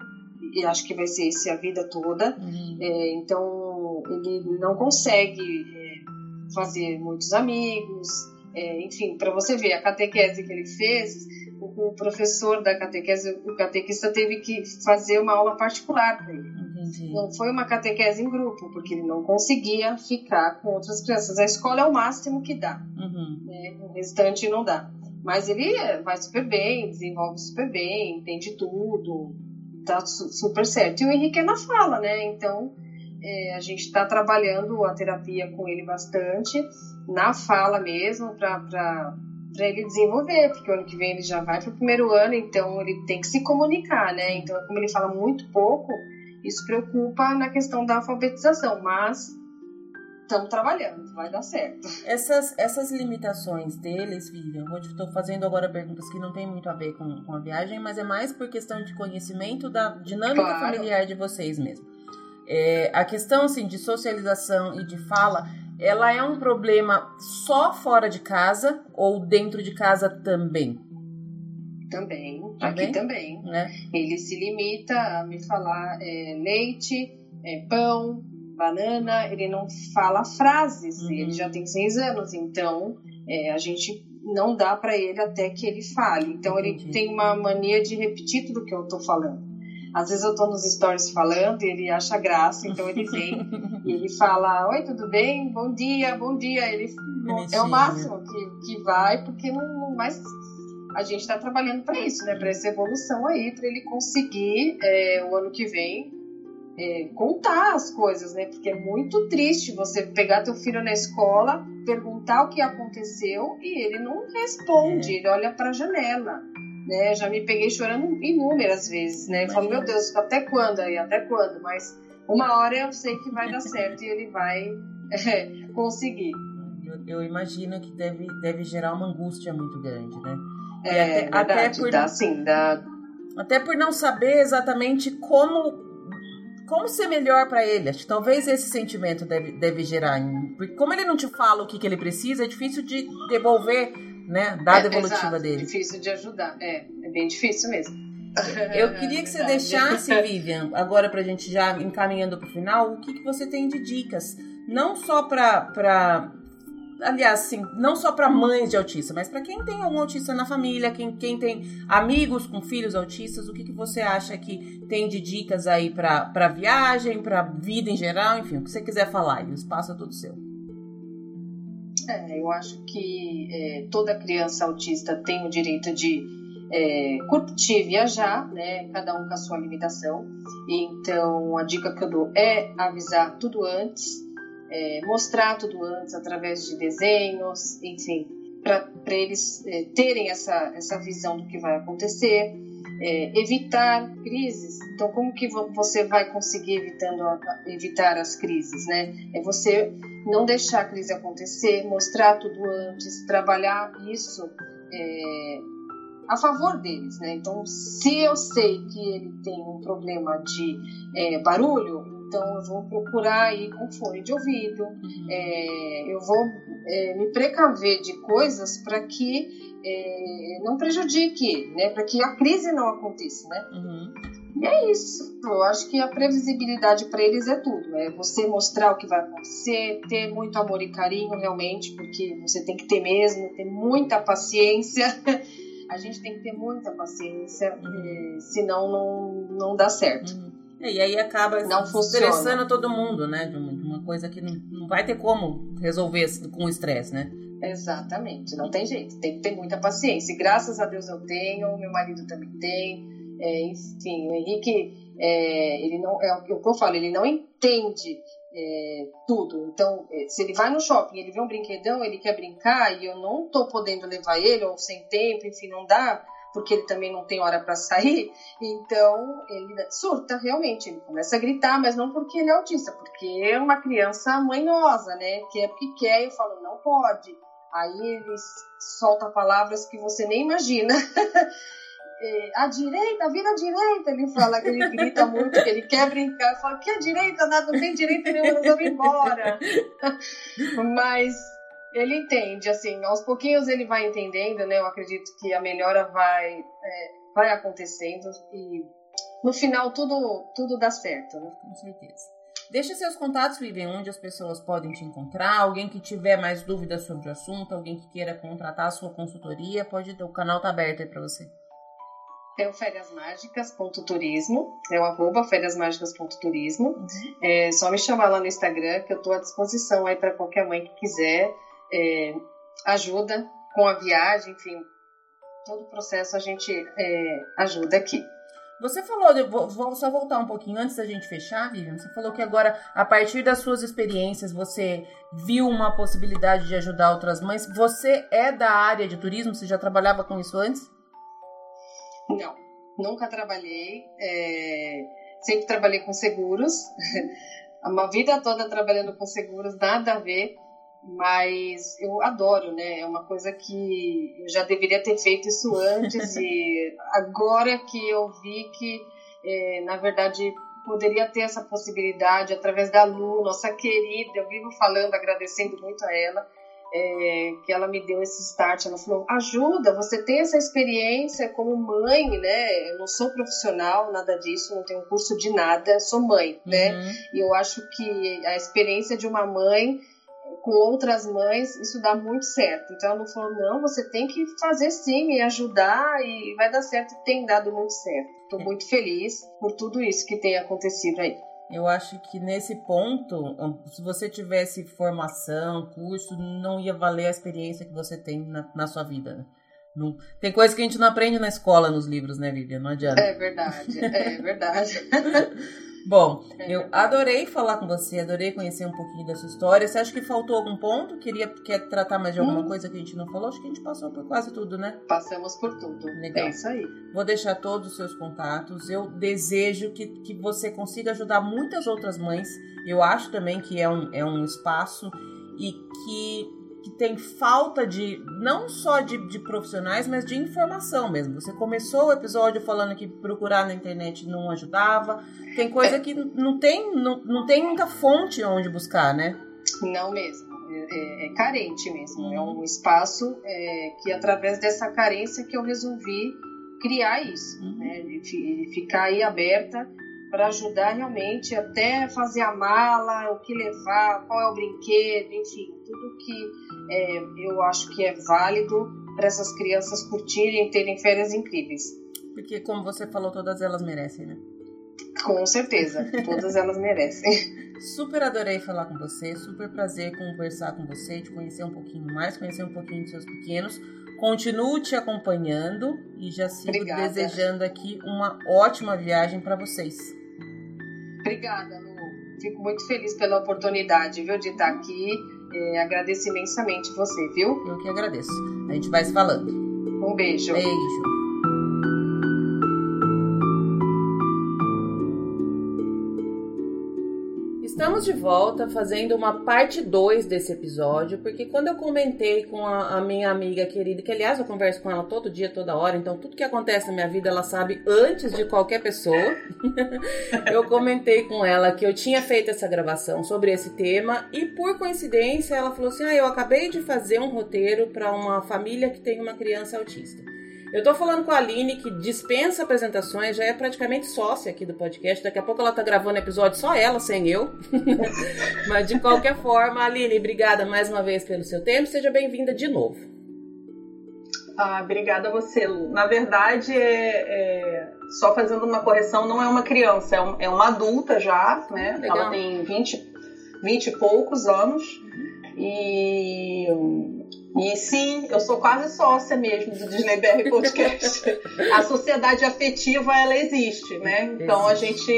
e acho que vai ser esse a vida toda. Uhum. É, então ele não consegue é, fazer muitos amigos. É, enfim, para você ver a catequese que ele fez, o, o, professor da catequese, o catequista teve que fazer uma aula particular para ele. Entendi. Não foi uma catequese em grupo, porque ele não conseguia ficar com outras crianças. A escola é o máximo que dá, uhum. né? o restante não dá. Mas ele vai super bem, desenvolve super bem, entende tudo, tá super certo. E o Henrique é na fala, né? Então é, a gente está trabalhando a terapia com ele bastante, na fala mesmo, para ele desenvolver, porque o ano que vem ele já vai para o primeiro ano, então ele tem que se comunicar, né? Então, como ele fala muito pouco, isso preocupa na questão da alfabetização, mas estamos trabalhando, vai dar certo. Essas, essas limitações deles, Vivian, eu estou fazendo agora perguntas que não tem muito a ver com, com a viagem, mas é mais por questão de conhecimento da dinâmica claro. familiar de vocês mesmo. É, a questão assim, de socialização e de fala, ela é um problema só fora de casa ou dentro de casa também? Também, também? aqui também. Né? Ele se limita a me falar é, leite, é, pão, banana, ele não fala frases, uhum. ele já tem seis anos, então é, a gente não dá para ele até que ele fale. Então Entendi. ele tem uma mania de repetir tudo que eu tô falando. Às vezes eu tô nos stories falando e ele acha graça, então ele vem e ele fala: Oi, tudo bem? Bom dia, bom dia. Ele é o máximo que, que vai, porque não, mais a gente está trabalhando para isso, né? Para essa evolução aí, para ele conseguir é, o ano que vem é, contar as coisas, né? Porque é muito triste você pegar teu filho na escola, perguntar o que aconteceu e ele não responde, é. ele olha para a janela. Né? Já me peguei chorando inúmeras vezes, né? Falo, meu Deus, até quando aí? Até quando? Mas uma hora eu sei que vai dar certo e ele vai é, conseguir. Eu, eu, imagino que deve, deve gerar uma angústia muito grande, né? É, até, verdade, até por, dá, sim, dá... até por não saber exatamente como como ser melhor para ele. Acho que talvez esse sentimento deve, deve gerar. Porque como ele não te fala o que, que ele precisa, é difícil de devolver, né? É, devolutiva exato, dele. É difícil de ajudar. É, é bem difícil mesmo. Eu queria que você deixasse, Vivian, agora pra gente já encaminhando pro final, o que, que você tem de dicas. Não só para aliás, assim, não só para mães de autista, mas para quem tem algum autista na família, quem, quem tem amigos com filhos autistas, o que, que você acha que tem de dicas aí para viagem, para vida em geral, enfim, o que você quiser falar, o espaço é todo seu. É, eu acho que é, toda criança autista tem o direito de é, curtir viajar, né? Cada um com a sua limitação. Então, a dica que eu dou é avisar tudo antes, é, mostrar tudo antes através de desenhos, enfim, para eles é, terem essa, essa visão do que vai acontecer, é, evitar crises. Então, como que você vai conseguir evitando evitar as crises, né? É você não deixar a crise acontecer, mostrar tudo antes, trabalhar isso é, a favor deles, né? Então, se eu sei que ele tem um problema de é, barulho, então, eu vou procurar ir com fone de ouvido, uhum. é, eu vou é, me precaver de coisas para que é, não prejudique, né? Para que a crise não aconteça, né? Uhum. E é isso. Eu acho que a previsibilidade para eles é tudo. É você mostrar o que vai acontecer, ter muito amor e carinho realmente, porque você tem que ter mesmo, ter muita paciência. a gente tem que ter muita paciência, uhum. senão não, não dá certo. Uhum. É, e aí acaba não estressando todo mundo, né? De uma, coisa que não, não, vai ter como resolver com estresse, né? Exatamente, não tem jeito, tem que ter muita paciência. E graças a Deus eu tenho, meu marido também tem. É, enfim, o Henrique É, ele não é o que eu falo, ele não entende é, tudo. Então, é, se ele vai no shopping, ele vê um brinquedão, ele quer brincar e eu não estou podendo levar ele ou sem tempo, enfim, não dá porque ele também não tem hora para sair, então ele surta realmente, ele começa a gritar, mas não porque ele é autista, porque é uma criança manhosa, né? Que é porque quer, eu falo, não pode. Aí ele solta palavras que você nem imagina. É, a direita, vira a direita, ele fala que ele grita muito, que ele quer brincar, eu falo, que a direita, nada, não tem direita nenhuma, vamos embora. Mas ele entende, assim, aos pouquinhos ele vai entendendo, né? Eu acredito que a melhora vai, é, vai acontecendo e no final tudo, tudo dá certo, né? Com certeza. Deixa seus contatos, Vivian, onde as pessoas podem te encontrar. Alguém que tiver mais dúvidas sobre o assunto, alguém que queira contratar a sua consultoria, pode o canal tá aberto aí para você. É o fériasmágicas.turismo, é o arroba fériasmágicas.turismo. Uhum. É só me chamar lá no Instagram que eu estou à disposição aí para qualquer mãe que quiser é, ajuda com a viagem, enfim, todo o processo a gente é, ajuda aqui. Você falou, vou, vou, só voltar um pouquinho antes da gente fechar, Vivian. Você falou que agora, a partir das suas experiências, você viu uma possibilidade de ajudar outras mães. Você é da área de turismo? Você já trabalhava com isso antes? Não, nunca trabalhei. É, sempre trabalhei com seguros. Uma vida toda trabalhando com seguros, nada a ver mas eu adoro, né? É uma coisa que eu já deveria ter feito isso antes e agora que eu vi que, é, na verdade, poderia ter essa possibilidade através da Lu, nossa querida, eu vivo falando, agradecendo muito a ela, é, que ela me deu esse start. Ela falou: ajuda, você tem essa experiência como mãe, né? Eu não sou profissional, nada disso, não tenho curso de nada, sou mãe, né? uhum. E eu acho que a experiência de uma mãe com outras mães, isso dá muito certo. Então ela falou: não, você tem que fazer sim e ajudar e vai dar certo. Tem dado muito certo. Estou muito feliz por tudo isso que tem acontecido aí. Eu acho que nesse ponto, se você tivesse formação, curso, não ia valer a experiência que você tem na, na sua vida. Né? Não, tem coisa que a gente não aprende na escola, nos livros, né, Vivian? Não adianta. É verdade, é verdade. Bom, é eu adorei falar com você, adorei conhecer um pouquinho da sua história. Você acha que faltou algum ponto? Queria quer tratar mais de alguma hum. coisa que a gente não falou? Acho que a gente passou por quase tudo, né? Passamos por tudo. Legal. É isso aí. Vou deixar todos os seus contatos. Eu desejo que, que você consiga ajudar muitas outras mães. Eu acho também que é um, é um espaço e que que tem falta de não só de, de, profissionais, mas de informação mesmo. Você começou o episódio falando que procurar na internet não ajudava. Tem coisa que não tem, não, não tem muita fonte onde buscar, né? Não mesmo. É, é, é carente mesmo. Uhum. É um espaço é, que através dessa carência que eu resolvi criar isso, uhum. né? De ficar aí aberta para ajudar realmente até fazer a mala, o que levar, qual é o brinquedo, enfim, tudo que é, eu acho que é válido para essas crianças curtirem e terem férias incríveis. Porque, como você falou, todas elas merecem, né? Com certeza, todas elas merecem. Super adorei falar com você, super prazer conversar com você, te conhecer um pouquinho mais, conhecer um pouquinho dos seus pequenos. Continuo te acompanhando e já sigo Obrigada. desejando aqui uma ótima viagem para vocês. Obrigada, Lu. Fico muito feliz pela oportunidade, viu, de estar aqui. É, agradeço imensamente você, viu? Eu que agradeço. A gente vai se falando. Um beijo. Beijo. Estamos de volta fazendo uma parte 2 desse episódio, porque quando eu comentei com a, a, minha amiga querida, que aliás eu converso com ela todo dia, toda hora, então tudo que acontece na minha vida ela sabe antes de qualquer pessoa. eu comentei com ela que eu tinha feito essa gravação sobre esse tema e por coincidência ela falou assim: "Ah, eu acabei de fazer um roteiro para uma família que tem uma criança autista". Eu tô falando com a Aline, que dispensa apresentações, já é praticamente sócia aqui do podcast. Daqui a pouco ela tá gravando episódio só ela, sem eu. Mas de qualquer forma, Aline, obrigada mais uma vez pelo seu tempo. Seja bem-vinda de novo. Ah, obrigada a você, Lu. Na verdade, é, é, só fazendo uma correção, não é uma criança, é, um, é uma adulta já, né? Legal. Ela tem 20, 20 e poucos anos. E E sim, eu sou quase sócia mesmo do Disney BR Podcast. a sociedade afetiva, ela existe, né? Então a gente,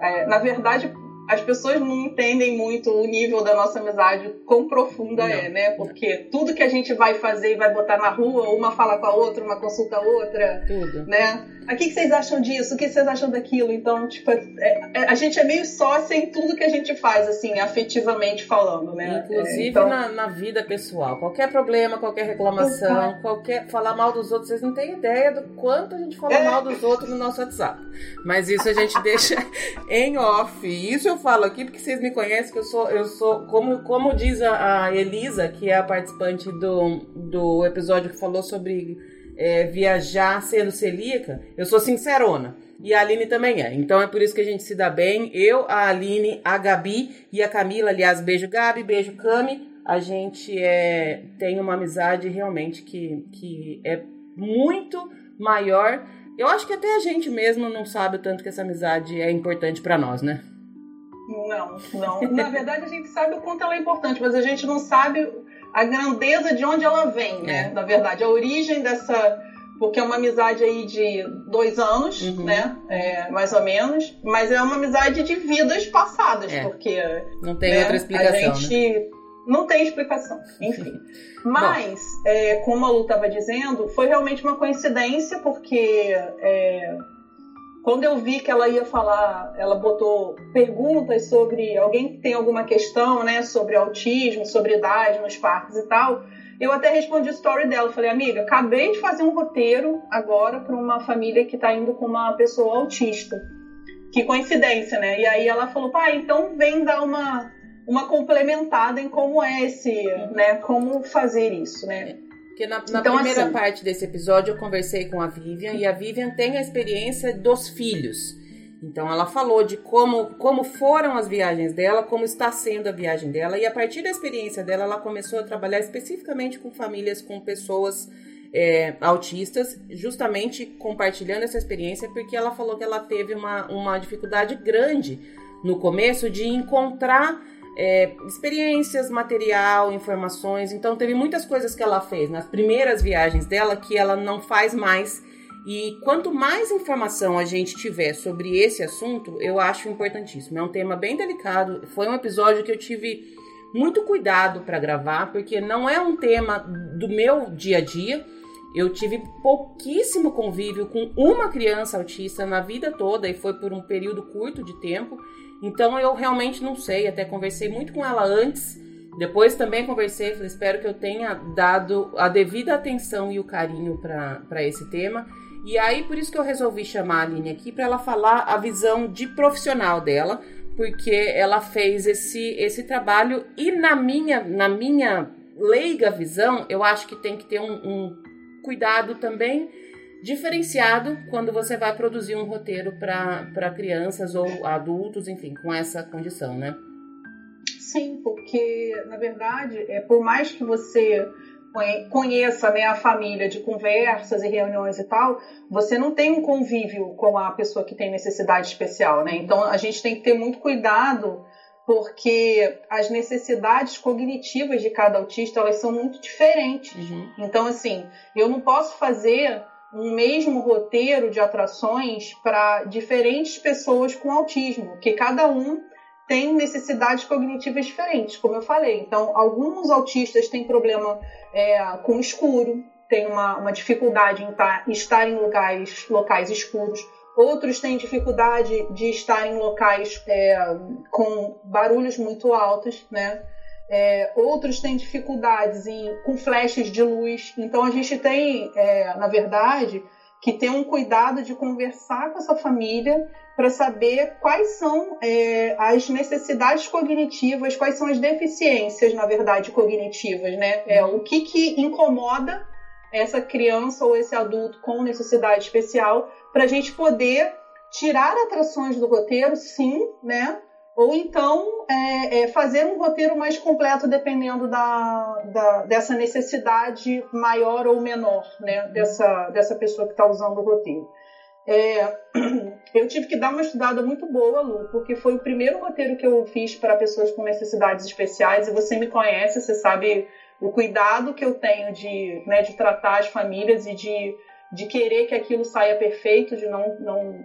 é, na verdade, as pessoas não entendem muito o nível da nossa amizade, quão profunda não. é, né? Porque tudo que a gente vai fazer e vai botar na rua, uma fala com a outra, uma consulta a outra, tudo. né? O que, vocês acham disso? O que vocês acham daquilo? Então, tipo, é, é, a gente é meio sócia em tudo que a gente faz, assim, afetivamente falando, né? Inclusive é, então... na, na, vida pessoal. Qualquer problema, qualquer reclamação, qualquer falar mal dos outros, vocês não têm ideia do quanto a gente fala é. mal dos outros no nosso WhatsApp. Mas isso a gente deixa em off. Isso eu falo aqui porque vocês me conhecem, que eu sou, eu sou como, como diz a, a Elisa, que é a participante do, do episódio que falou sobre é, viajar sendo celíaca, eu sou sincerona. E a Aline também é. Então é por isso que a gente se dá bem. Eu, a Aline, a Gabi e a Camila. Aliás, beijo Gabi, beijo Cami. A gente é, tem uma amizade realmente que, que é muito maior. Eu acho que até a gente mesmo não sabe o tanto que essa amizade é importante para nós, né? Não, não. Na verdade, a gente sabe o quanto ela é importante, mas a gente não sabe a grandeza de onde ela vem, né? É. Na verdade, a origem dessa. Porque é uma amizade aí de dois anos, uhum. né? É, mais ou menos. Mas é uma amizade de vidas passadas, é. porque. Não tem né, outra explicação. A gente. Né? Não tem explicação, enfim. Mas, é, como a Lu estava dizendo, foi realmente uma coincidência, porque é, quando eu vi que ela ia falar, ela botou perguntas sobre alguém que tem alguma questão, né, sobre autismo, sobre idade nos parques e tal, eu até respondi a story dela. Falei, amiga, acabei de fazer um roteiro agora para uma família que está indo com uma pessoa autista. Que coincidência, né? E aí ela falou, pai, então vem dar uma, uma complementada em como é esse, né? Como fazer isso, né? Porque na, na então, primeira assim, parte desse episódio eu conversei com a Vivian e a Vivian tem a experiência dos filhos. Então ela falou de como, como foram as viagens dela, como está sendo a viagem dela, e a partir da experiência dela, ela começou a trabalhar especificamente com famílias com pessoas é, autistas, justamente compartilhando essa experiência, porque ela falou que ela teve uma, uma dificuldade grande no começo de encontrar é, experiências, material, informações. Então, teve muitas coisas que ela fez nas primeiras viagens dela que ela não faz mais. E quanto mais informação a gente tiver sobre esse assunto, eu acho importantíssimo. É um tema bem delicado. Foi um episódio que eu tive muito cuidado para gravar, porque não é um tema do meu dia a dia. Eu tive pouquíssimo convívio com uma criança autista na vida toda e foi por um período curto de tempo. Então eu realmente não sei, até conversei muito com ela antes. Depois também conversei, espero que eu tenha dado a devida atenção e o carinho para esse tema. E aí, por isso que eu resolvi chamar a Aline aqui para ela falar a visão de profissional dela, porque ela fez esse, esse trabalho e na minha, na minha leiga visão, eu acho que tem que ter um, um cuidado também diferenciado quando você vai produzir um roteiro para crianças ou adultos, enfim, com essa condição, né? Sim, porque na verdade, é por mais que você conheça né, a família de conversas e reuniões e tal, você não tem um convívio com a pessoa que tem necessidade especial, né? Então a gente tem que ter muito cuidado porque as necessidades cognitivas de cada autista elas são muito diferentes. Uhum. Então assim, eu não posso fazer um mesmo roteiro de atrações para diferentes pessoas com autismo, que cada um tem necessidades cognitivas diferentes, como eu falei. Então, alguns autistas têm problema é, com escuro, têm uma, uma dificuldade em tá, estar em locais, locais escuros. Outros têm dificuldade de estar em locais é, com barulhos muito altos, né? É, outros têm dificuldades em, com flashes de luz. Então a gente tem, é, na verdade, que ter um cuidado de conversar com essa família para saber quais são é, as necessidades cognitivas, quais são as deficiências, na verdade, cognitivas, né? É, o que, que incomoda essa criança ou esse adulto com necessidade especial para a gente poder tirar atrações do roteiro, sim, né? Ou então é, é fazer um roteiro mais completo dependendo da, da, dessa necessidade maior ou menor né, dessa, dessa pessoa que está usando o roteiro. É, eu tive que dar uma estudada muito boa, Lu, porque foi o primeiro roteiro que eu fiz para pessoas com necessidades especiais e você me conhece, você sabe o cuidado que eu tenho de, né, de tratar as famílias e de, de querer que aquilo saia perfeito, de não, não,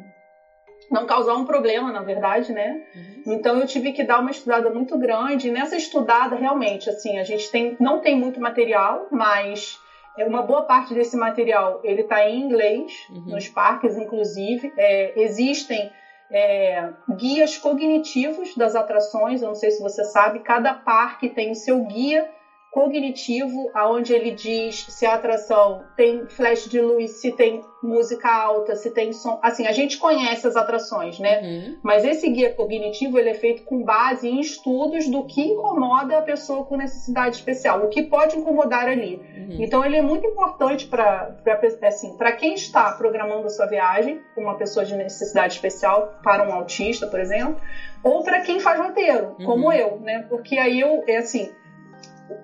não causar um problema, na verdade, né? Uhum. Então eu tive que dar uma estudada muito grande. E nessa estudada, realmente, assim, a gente tem, não tem muito material, mas é uma boa parte desse material ele está em inglês, uhum. nos parques, inclusive. É, existem é, guias cognitivos das atrações. Eu não sei se você sabe, cada parque tem o seu guia cognitivo, aonde ele diz se a atração tem flash de luz, se tem música alta, se tem som. Assim, a gente conhece as atrações, né? Uhum. Mas esse guia cognitivo ele é feito com base em estudos do que incomoda a pessoa com necessidade especial, o que pode incomodar ali. Uhum. Então ele é muito importante para assim, para quem está programando a sua viagem, uma pessoa de necessidade especial, para um autista, por exemplo, ou para quem faz roteiro, uhum. como eu, né? Porque aí eu, é assim,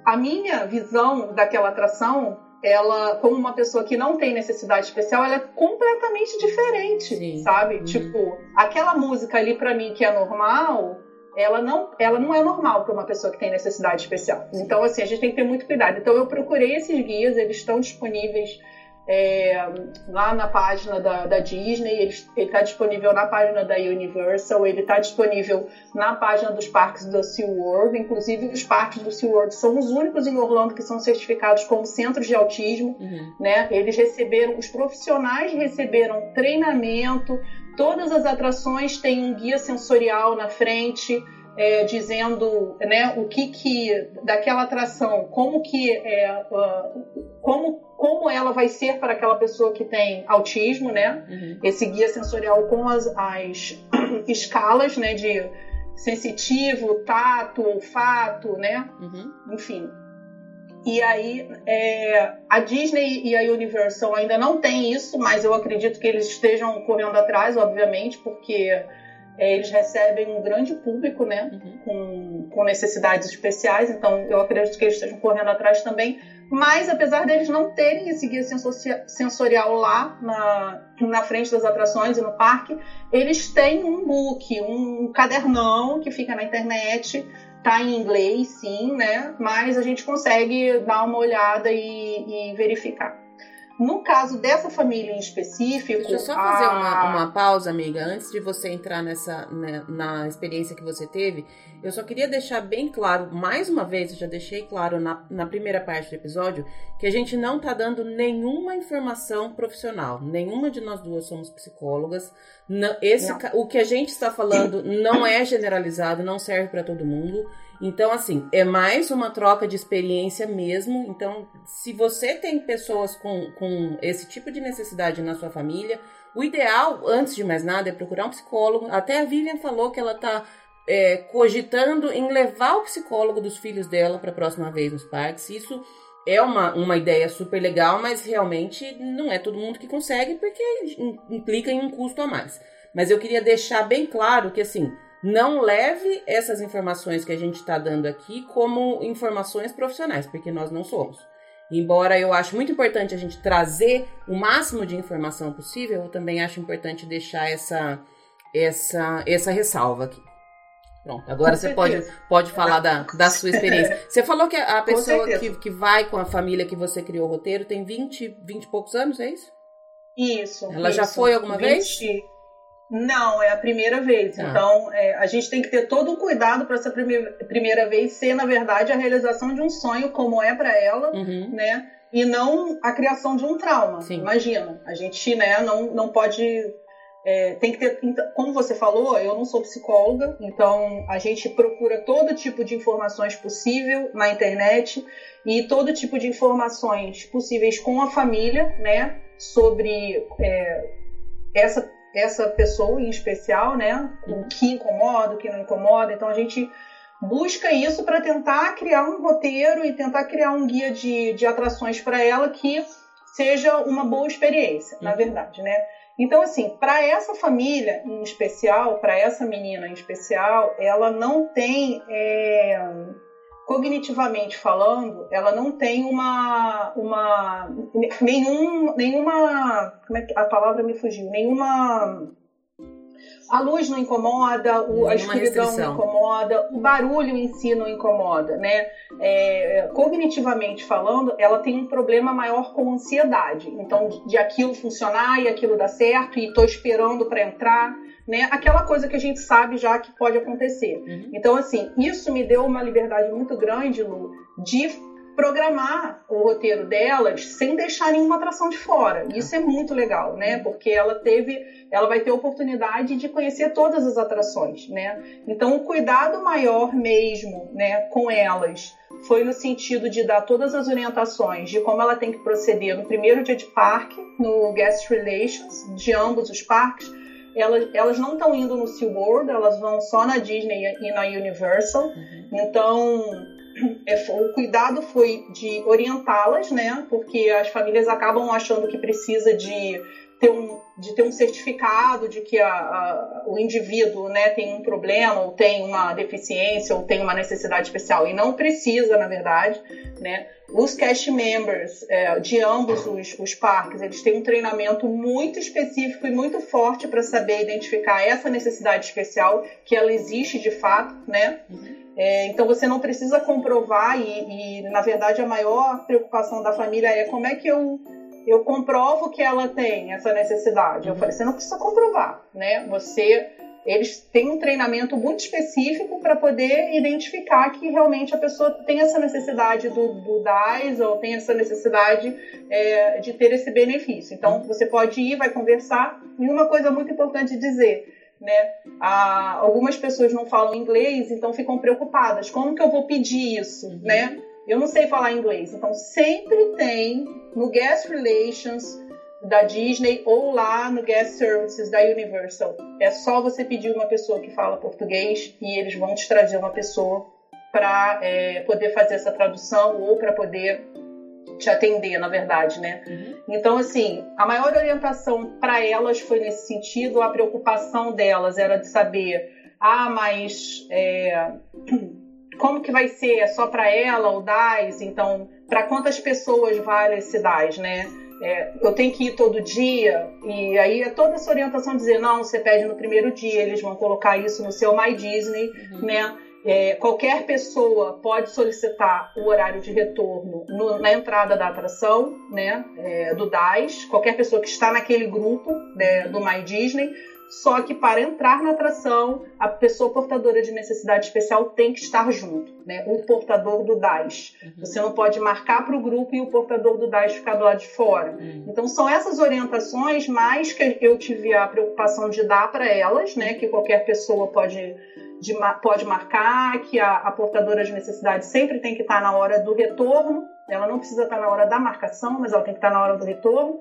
a minha visão daquela atração, ela, como uma pessoa que não tem necessidade especial, ela é completamente diferente, Sim. sabe? Uhum. Tipo, aquela música ali para mim que é normal, ela não, ela não é normal para uma pessoa que tem necessidade especial. Então, assim, a gente tem que ter muito cuidado. Então, eu procurei esses guias, eles estão disponíveis é, lá na página da, da Disney, ele está disponível na página da Universal, ele está disponível na página dos parques do SeaWorld, inclusive os parques do SeaWorld são os únicos em Orlando que são certificados como centros de autismo, uhum. né? Eles receberam, os profissionais receberam treinamento, todas as atrações têm um guia sensorial na frente, é, dizendo né, o que, que daquela atração, como que é, como, como ela vai ser para aquela pessoa que tem autismo, né? Uhum. Esse guia sensorial com as, as escalas, né, de sensitivo, tato, olfato, né? Uhum. Enfim. E aí, é, a Disney e a Universal ainda não tem isso, mas eu acredito que eles estejam correndo atrás, obviamente, porque eles recebem um grande público, né, uhum. com, com, necessidades especiais, então eu acredito que eles estejam correndo atrás também. Mas apesar deles não terem esse guia sensorial lá na, na frente das atrações e no parque, eles têm um book, um cadernão que fica na internet, tá em inglês, sim, né? Mas a gente consegue dar uma olhada e, e verificar. No caso dessa família em específico. Deixa eu só fazer a... uma, uma pausa, amiga, antes de você entrar nessa né, na experiência que você teve. Eu só queria deixar bem claro, mais uma vez, eu já deixei claro na, na primeira parte do episódio, que a gente não tá dando nenhuma informação profissional. Nenhuma de nós duas somos psicólogas. Não, esse, não. O que a gente está falando não é generalizado, não serve para todo mundo. Então, assim, é mais uma troca de experiência mesmo. Então, se você tem pessoas com, com esse tipo de necessidade na sua família, o ideal, antes de mais nada, é procurar um psicólogo. Até a Vivian falou que ela está é, cogitando em levar o psicólogo dos filhos dela para a próxima vez nos parques. Isso é uma, uma ideia super legal, mas realmente não é todo mundo que consegue, porque implica em um custo a mais. Mas eu queria deixar bem claro que, assim, não leve essas informações que a gente está dando aqui como informações profissionais, porque nós não somos. Embora eu acho muito importante a gente trazer o máximo de informação possível, eu também acho importante deixar essa essa essa ressalva aqui. Pronto, agora você pode, pode falar da, da sua experiência. Você falou que a pessoa que, que vai com a família que você criou o roteiro tem 20, 20 e poucos anos, é isso? Isso. Ela isso. já foi alguma 20, vez? Não, é a primeira vez. Ah. Então, é, a gente tem que ter todo o cuidado para essa primeira, primeira vez ser, na verdade, a realização de um sonho, como é para ela, uhum. né? E não a criação de um trauma. Sim. Imagina, a gente né, não, não pode. É, tem que ter. Como você falou, eu não sou psicóloga, então a gente procura todo tipo de informações possível na internet e todo tipo de informações possíveis com a família, né? Sobre é, essa essa pessoa em especial, né? O que incomoda, o que não incomoda. Então a gente busca isso para tentar criar um roteiro e tentar criar um guia de, de atrações para ela que seja uma boa experiência, na verdade, né? Então, assim, para essa família em especial, para essa menina em especial, ela não tem é, cognitivamente falando, ela não tem uma, uma nenhum, nenhuma, como é que a palavra me fugiu, nenhuma A luz não incomoda, o, a escuridão não incomoda, o barulho em si não incomoda, né? É, cognitivamente falando, ela tem um problema maior com ansiedade. Então, de aquilo funcionar e aquilo dar certo, e estou esperando para entrar, né? Aquela coisa que a gente sabe já que pode acontecer. Uhum. Então, assim, isso me deu uma liberdade muito grande, Lu, de programar o roteiro delas sem deixar nenhuma atração de fora. Isso é muito legal, né? Porque ela teve, ela vai ter oportunidade de conhecer todas as atrações, né? Então o cuidado maior mesmo, né, com elas foi no sentido de dar todas as orientações de como ela tem que proceder no primeiro dia de parque, no guest relations de ambos os parques. Elas, elas não estão indo no SeaWorld, elas vão só na Disney e na Universal. Uhum. Então, é, o cuidado foi de orientá-las, né? Porque as famílias acabam achando que precisa de ter um, de ter um certificado de que a, a, o indivíduo né, tem um problema, ou tem uma deficiência, ou tem uma necessidade especial. E não precisa, na verdade. Né? Os cast members é, de ambos os, os parques, eles têm um treinamento muito específico e muito forte para saber identificar essa necessidade especial, que ela existe de fato, né? É, então você não precisa comprovar e, e, na verdade, a maior preocupação da família é como é que eu, eu comprovo que ela tem essa necessidade. Eu falei, você não precisa comprovar, né? Você, eles têm um treinamento muito específico para poder identificar que realmente a pessoa tem essa necessidade do, do DAS ou tem essa necessidade é, de ter esse benefício. Então você pode ir, vai conversar. E uma coisa muito importante dizer, né? Ah, algumas pessoas não falam inglês, então ficam preocupadas. Como que eu vou pedir isso, uhum. né? Eu não sei falar inglês, então sempre tem no Guest Relations da Disney ou lá no Guest Services da Universal. É só você pedir uma pessoa que fala português e eles vão te trazer uma pessoa para é, poder fazer essa tradução ou para poder te atender, na verdade, né? Uhum. Então, assim, a maior orientação para elas foi nesse sentido, a preocupação delas era de saber, ah, mas é, como que vai ser? É só para ela o DAS? Então, para quantas pessoas vale esse DAS, né? É, eu tenho que ir todo dia, e aí é toda essa orientação dizer, não, você pede no primeiro dia, eles vão colocar isso no seu My Disney, uhum. né? É, qualquer pessoa pode solicitar o horário de retorno no, na entrada da atração, né, é, do DAS, qualquer pessoa que está naquele grupo né, do My Disney. Só que para entrar na atração, a pessoa portadora de necessidade especial tem que estar junto, né? O portador do DAS. Uhum. Você não pode marcar para o grupo e o portador do DAS ficar do lado de fora. Uhum. Então são essas orientações mais que eu tive a preocupação de dar para elas, né? Que qualquer pessoa pode de, pode marcar, que a, a, portadora de necessidade sempre tem que estar na hora do retorno, ela não precisa estar na hora da marcação, mas ela tem que estar na hora do retorno.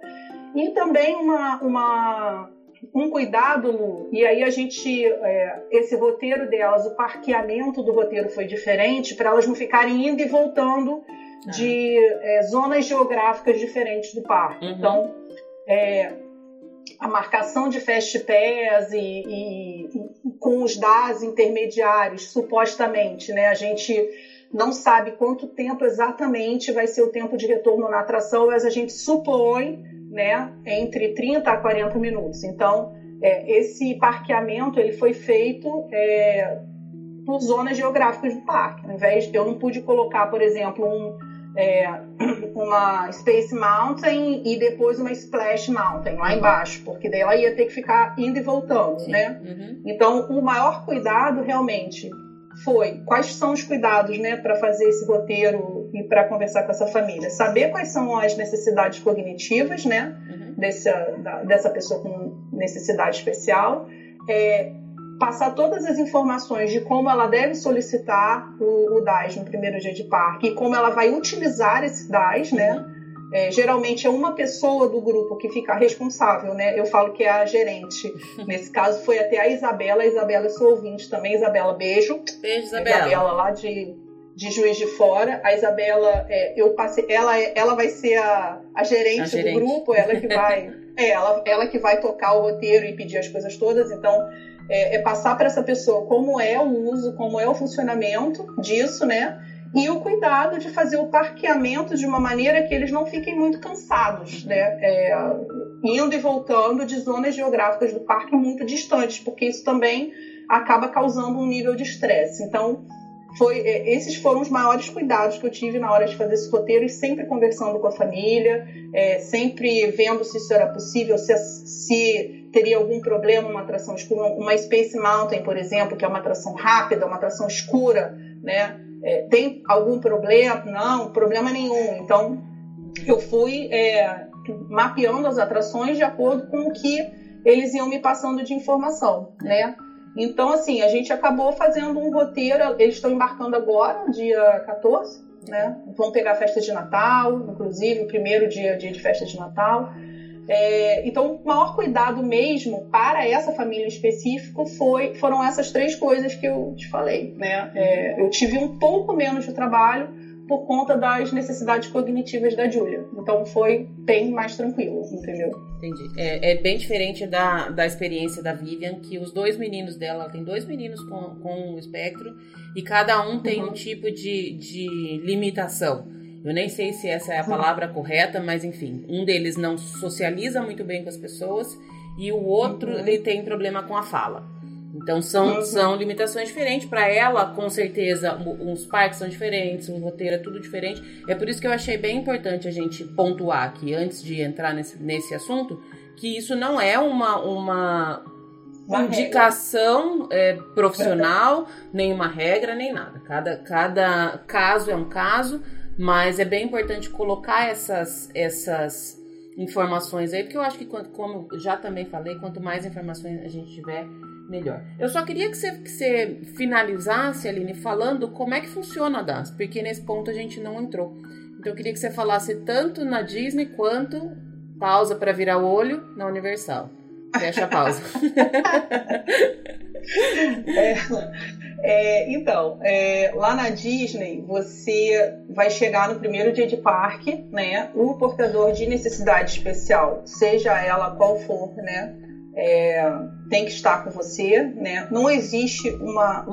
E também uma, uma um cuidado, Lu, e aí a gente, é, esse roteiro delas, o parqueamento do roteiro foi diferente, para elas não ficarem indo e voltando de é, zonas geográficas diferentes do parque. Uhum. Então, é, a marcação de fast pass e, e, e, com os DAS intermediários, supostamente, né? A gente não sabe quanto tempo exatamente vai ser o tempo de retorno na atração, mas a gente supõe, né, entre 30 a 40 minutos. Então, é, esse parqueamento ele foi feito é, por zonas geográficas do parque. Ao invés de eu não pude colocar, por exemplo, um é, uma Space Mountain e depois uma Splash Mountain lá embaixo, porque daí ela ia ter que ficar indo e voltando, Sim. né? Uhum. Então, o maior cuidado realmente foi quais são os cuidados, né, para fazer esse roteiro e para conversar com essa família, saber quais são as necessidades cognitivas, né, uhum. dessa, da, dessa pessoa com necessidade especial, é, passar todas as informações de como ela deve solicitar o, o DAS no primeiro dia de parque e como ela vai utilizar esse DAS, né? É, geralmente é uma pessoa do grupo que fica responsável, né? Eu falo que é a gerente. Nesse caso foi até a Isabela. A Isabela é sua ouvinte também. Isabela, beijo. Beijo, Isabela. Isabela lá de, de Juiz de Fora. A Isabela, é, eu passei, ela, é, ela vai ser a, a, gerente, a gerente do grupo, ela que vai, é, ela, ela que vai tocar o roteiro e pedir as coisas todas. Então é, é passar para essa pessoa como é o uso, como é o funcionamento disso, né? E o cuidado de fazer o parqueamento de uma maneira que eles não fiquem muito cansados, né? É, indo e voltando de zonas geográficas do parque muito distantes, porque isso também acaba causando um nível de estresse. Então, foi, é, esses foram os maiores cuidados que eu tive na hora de fazer esse roteiro e sempre conversando com a família, é, sempre vendo se isso era possível, se, se teria algum problema uma atração escura, uma Space Mountain, por exemplo, que é uma atração rápida, uma atração escura, né? É, tem algum problema? Não, problema nenhum. Então, eu fui é, mapeando as atrações de acordo com o que eles iam me passando de informação, né? Então, assim, a gente acabou fazendo um roteiro. Eles estão embarcando agora, dia 14, né? Vão pegar a festa de Natal, inclusive, o primeiro dia, dia de festa de Natal. É, então, o maior cuidado mesmo para essa família específico foi, foram essas três coisas que eu te falei. Né? É, eu tive um pouco menos de trabalho por conta das necessidades cognitivas da Julia. Então foi bem mais tranquilo, entendeu? Entendi. É, é, bem diferente da, da experiência da Vivian, que os dois meninos dela, tem dois meninos com, com o espectro, e cada um tem uhum. um tipo de, de limitação. Eu nem sei se essa é a palavra uhum. correta, mas enfim, um deles não socializa muito bem com as pessoas e o outro uhum. ele tem problema com a fala. Então são, uhum. são limitações diferentes. Para ela, com certeza, os parques são diferentes, o roteiro é tudo diferente. É por isso que eu achei bem importante a gente pontuar aqui, antes de entrar nesse, nesse assunto, que isso não é uma, uma, uma indicação é, profissional, nem uma regra, nem nada. Cada, cada caso é um caso, mas é bem importante colocar essas, essas informações aí, porque eu acho que, como já também falei, quanto mais informações a gente tiver, melhor. Eu só queria que você, que você finalizasse, Aline, falando como é que funciona a DAS, porque nesse ponto a gente não entrou. Então eu queria que você falasse tanto na Disney quanto pausa para virar o olho na Universal. Fecha a pausa. é, é, então, é, lá na Disney, você vai chegar no primeiro dia de parque, né? O portador de necessidade especial, seja ela qual for, né? é, tem que estar com você, né? Não existe uma,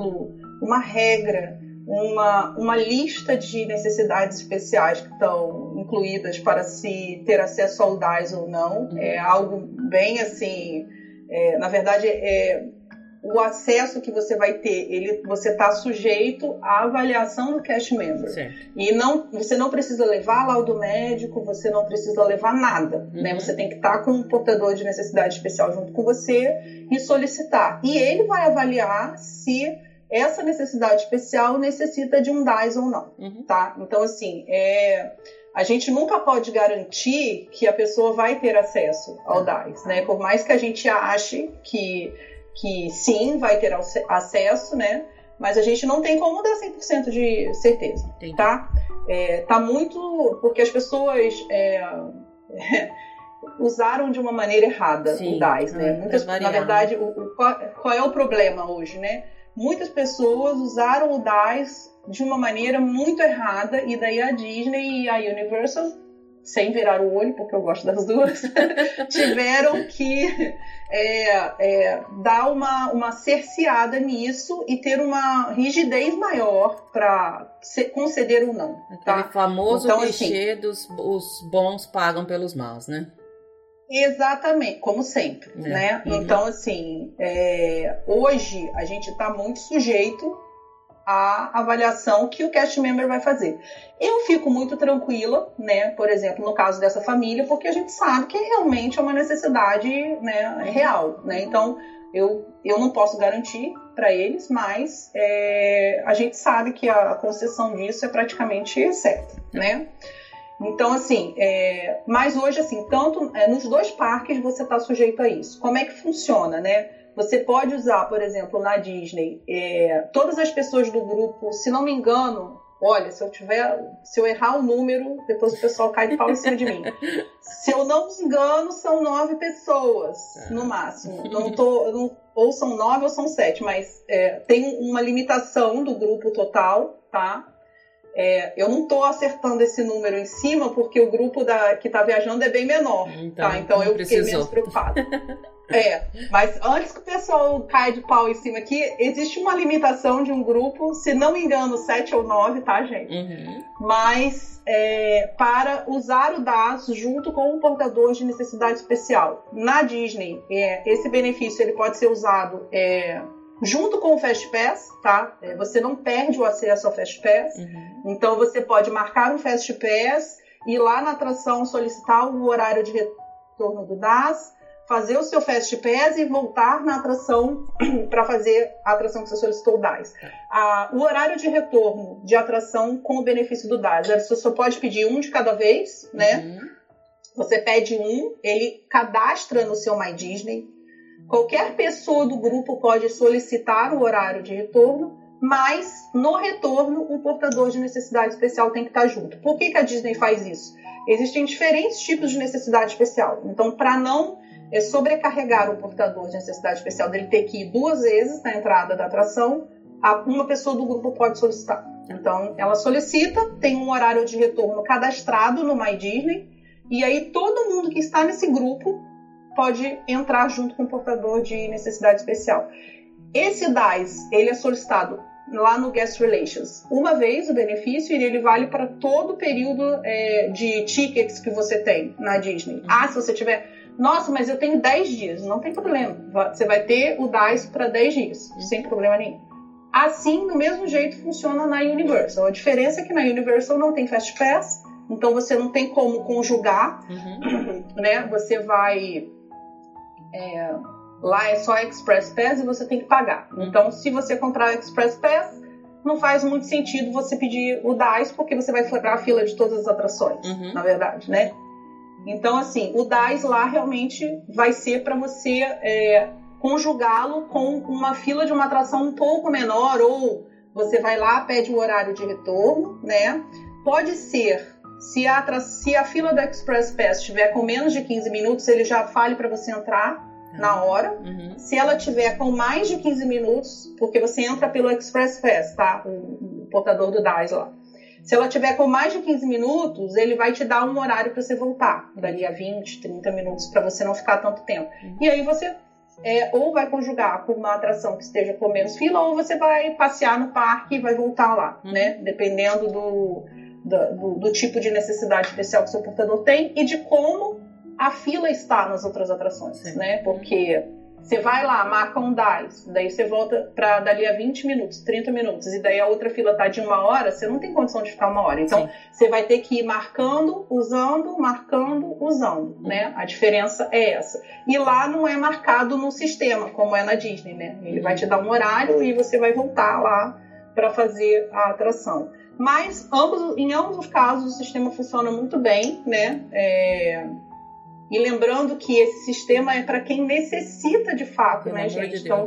uma regra, uma, uma lista de necessidades especiais que estão incluídas para se ter acesso ao DAS ou não. É algo bem assim, é, na verdade, é, o acesso que você vai ter, ele, você está sujeito à avaliação do cash member. Certo. E não, você não precisa levar laudo médico, você não precisa levar nada. Né? Uhum. Né? Você tem que estar tá com um portador de necessidade especial junto com você e solicitar. E ele vai avaliar se essa necessidade especial necessita de um DAS ou não. Uhum. Tá? Então, assim, é a gente nunca pode garantir que a pessoa vai ter acesso ao DAS, né? Por mais que a gente ache que que sim, vai ter acesso, né? Mas a gente não tem como dar 100% de certeza, Entendi. tá? É, tá muito... Porque as pessoas é, usaram de uma maneira errada sim, o DAS, né? Muitas, na verdade, o, o, qual, qual, é o problema hoje, né? Muitas pessoas usaram o DAS de uma maneira muito errada e daí a Disney e a Universal sem virar o olho, porque eu gosto das duas, tiveram que é, é, dar uma, uma cerceada nisso e ter uma rigidez maior para conceder ou não. Tá? Aquele famoso então, clichê assim, dos os bons pagam pelos maus, né? Exatamente, como sempre, é. né? Uhum. Então, assim, é, hoje a gente está muito sujeito a avaliação que o cast member vai fazer. Eu fico muito tranquila, né, por exemplo, no caso dessa família, porque a gente sabe que realmente é uma necessidade né, real, né? Então, eu, eu não posso garantir para eles, mas é, a gente sabe que a concessão disso é praticamente certa, né? Então, assim, é, mas hoje, assim, tanto é, nos dois parques você está sujeito a isso. Como é que funciona, né? Você pode usar, por exemplo, na Disney, é, todas as pessoas do grupo, se não me engano, olha, se eu tiver, se eu errar o número, depois o pessoal cai de pau em cima de mim. Se eu não me engano, são nove pessoas no máximo. Não tô, não, ou são nove ou são sete, mas é, tem uma limitação do grupo total, tá? É, eu não estou acertando esse número em cima porque o grupo da, que está viajando é bem menor, então, tá? Então eu precisou. fiquei menos preocupada. É, mas antes que o pessoal caia de pau em cima aqui, existe uma limitação de um grupo, se não me engano, sete ou nove, tá, gente? Uhum. Mas é, para usar o DAS junto com o portador de necessidade especial. Na Disney, é, esse benefício ele pode ser usado é, junto com o Fast Pass, tá? É, você não perde o acesso ao Fast Pass. Uhum. Então você pode marcar um Fast Pass, ir lá na atração solicitar o horário de retorno do DAS, fazer o seu Fast Pass e voltar na atração para fazer a atração que você solicitou o DAS. Ah, o horário de retorno de atração com o benefício do DAS, você só pode pedir um de cada vez, né? Uhum. Você pede um, ele cadastra no seu My Disney Qualquer pessoa do grupo pode solicitar o horário de retorno, mas no retorno o portador de necessidade especial tem que estar junto. Por que, que a Disney faz isso? Existem diferentes tipos de necessidade especial. Então, para não é, sobrecarregar o portador de necessidade especial dele ter que ir duas vezes na entrada da atração, uma pessoa do grupo pode solicitar. Então, ela solicita, tem um horário de retorno cadastrado no My Disney, e aí todo mundo que está nesse grupo pode entrar junto com o portador de necessidade especial. Esse DAS, ele é solicitado lá no Guest Relations. Uma vez o benefício e ele vale para todo o período é, de tickets que você tem na Disney. Ah, se você tiver. Nossa, mas eu tenho 10 dias. Não tem problema. Você vai ter o DAS para 10 dias, sem problema nenhum. Assim, do mesmo jeito, funciona na Universal. A diferença é que na Universal não tem Fast Pass, então você não tem como conjugar, uhum. né? Você vai é, lá é só Express Pass e você tem que pagar. Então, se você comprar Express Pass, não faz muito sentido você pedir o DAIS, porque você vai furar a fila de todas as atrações, uhum. na verdade, né? Então, assim, o DAIS lá realmente vai ser para você é, conjugá-lo com uma fila de uma atração um pouco menor, ou você vai lá, pede o horário de retorno, né? Pode ser se a, se a fila do Express Pass estiver com menos de 15 minutos, ele já fale para você entrar na uhum. hora. Uhum. Se ela tiver com mais de 15 minutos, porque você entra pelo Express Pass, tá? O, o portador do DAS lá. Se ela tiver com mais de 15 minutos, ele vai te dar um horário para você voltar. Daria 20, 30 minutos para você não ficar tanto tempo. Uhum. E aí você é, ou vai conjugar com uma atração que esteja com menos fila, ou você vai passear no parque e vai voltar lá, uhum. né? Dependendo do, do, do, tipo de necessidade especial que o seu portador tem e de como a fila está nas outras atrações, Sim. né? Porque você vai lá, marca um DAIS, daí você volta para dali a 20 minutos, 30 minutos, e daí a outra fila tá de uma hora, você não tem condição de ficar uma hora. Então, Sim. você vai ter que ir marcando, usando, marcando, usando, né? A diferença é essa. E lá não é marcado no sistema, como é na Disney, né? Ele vai te dar um horário e você vai voltar lá para fazer a atração. Mas ambos, em ambos os casos o sistema funciona muito bem, né? É... E lembrando que esse sistema é para quem necessita de fato, Pelo né, gente? De então,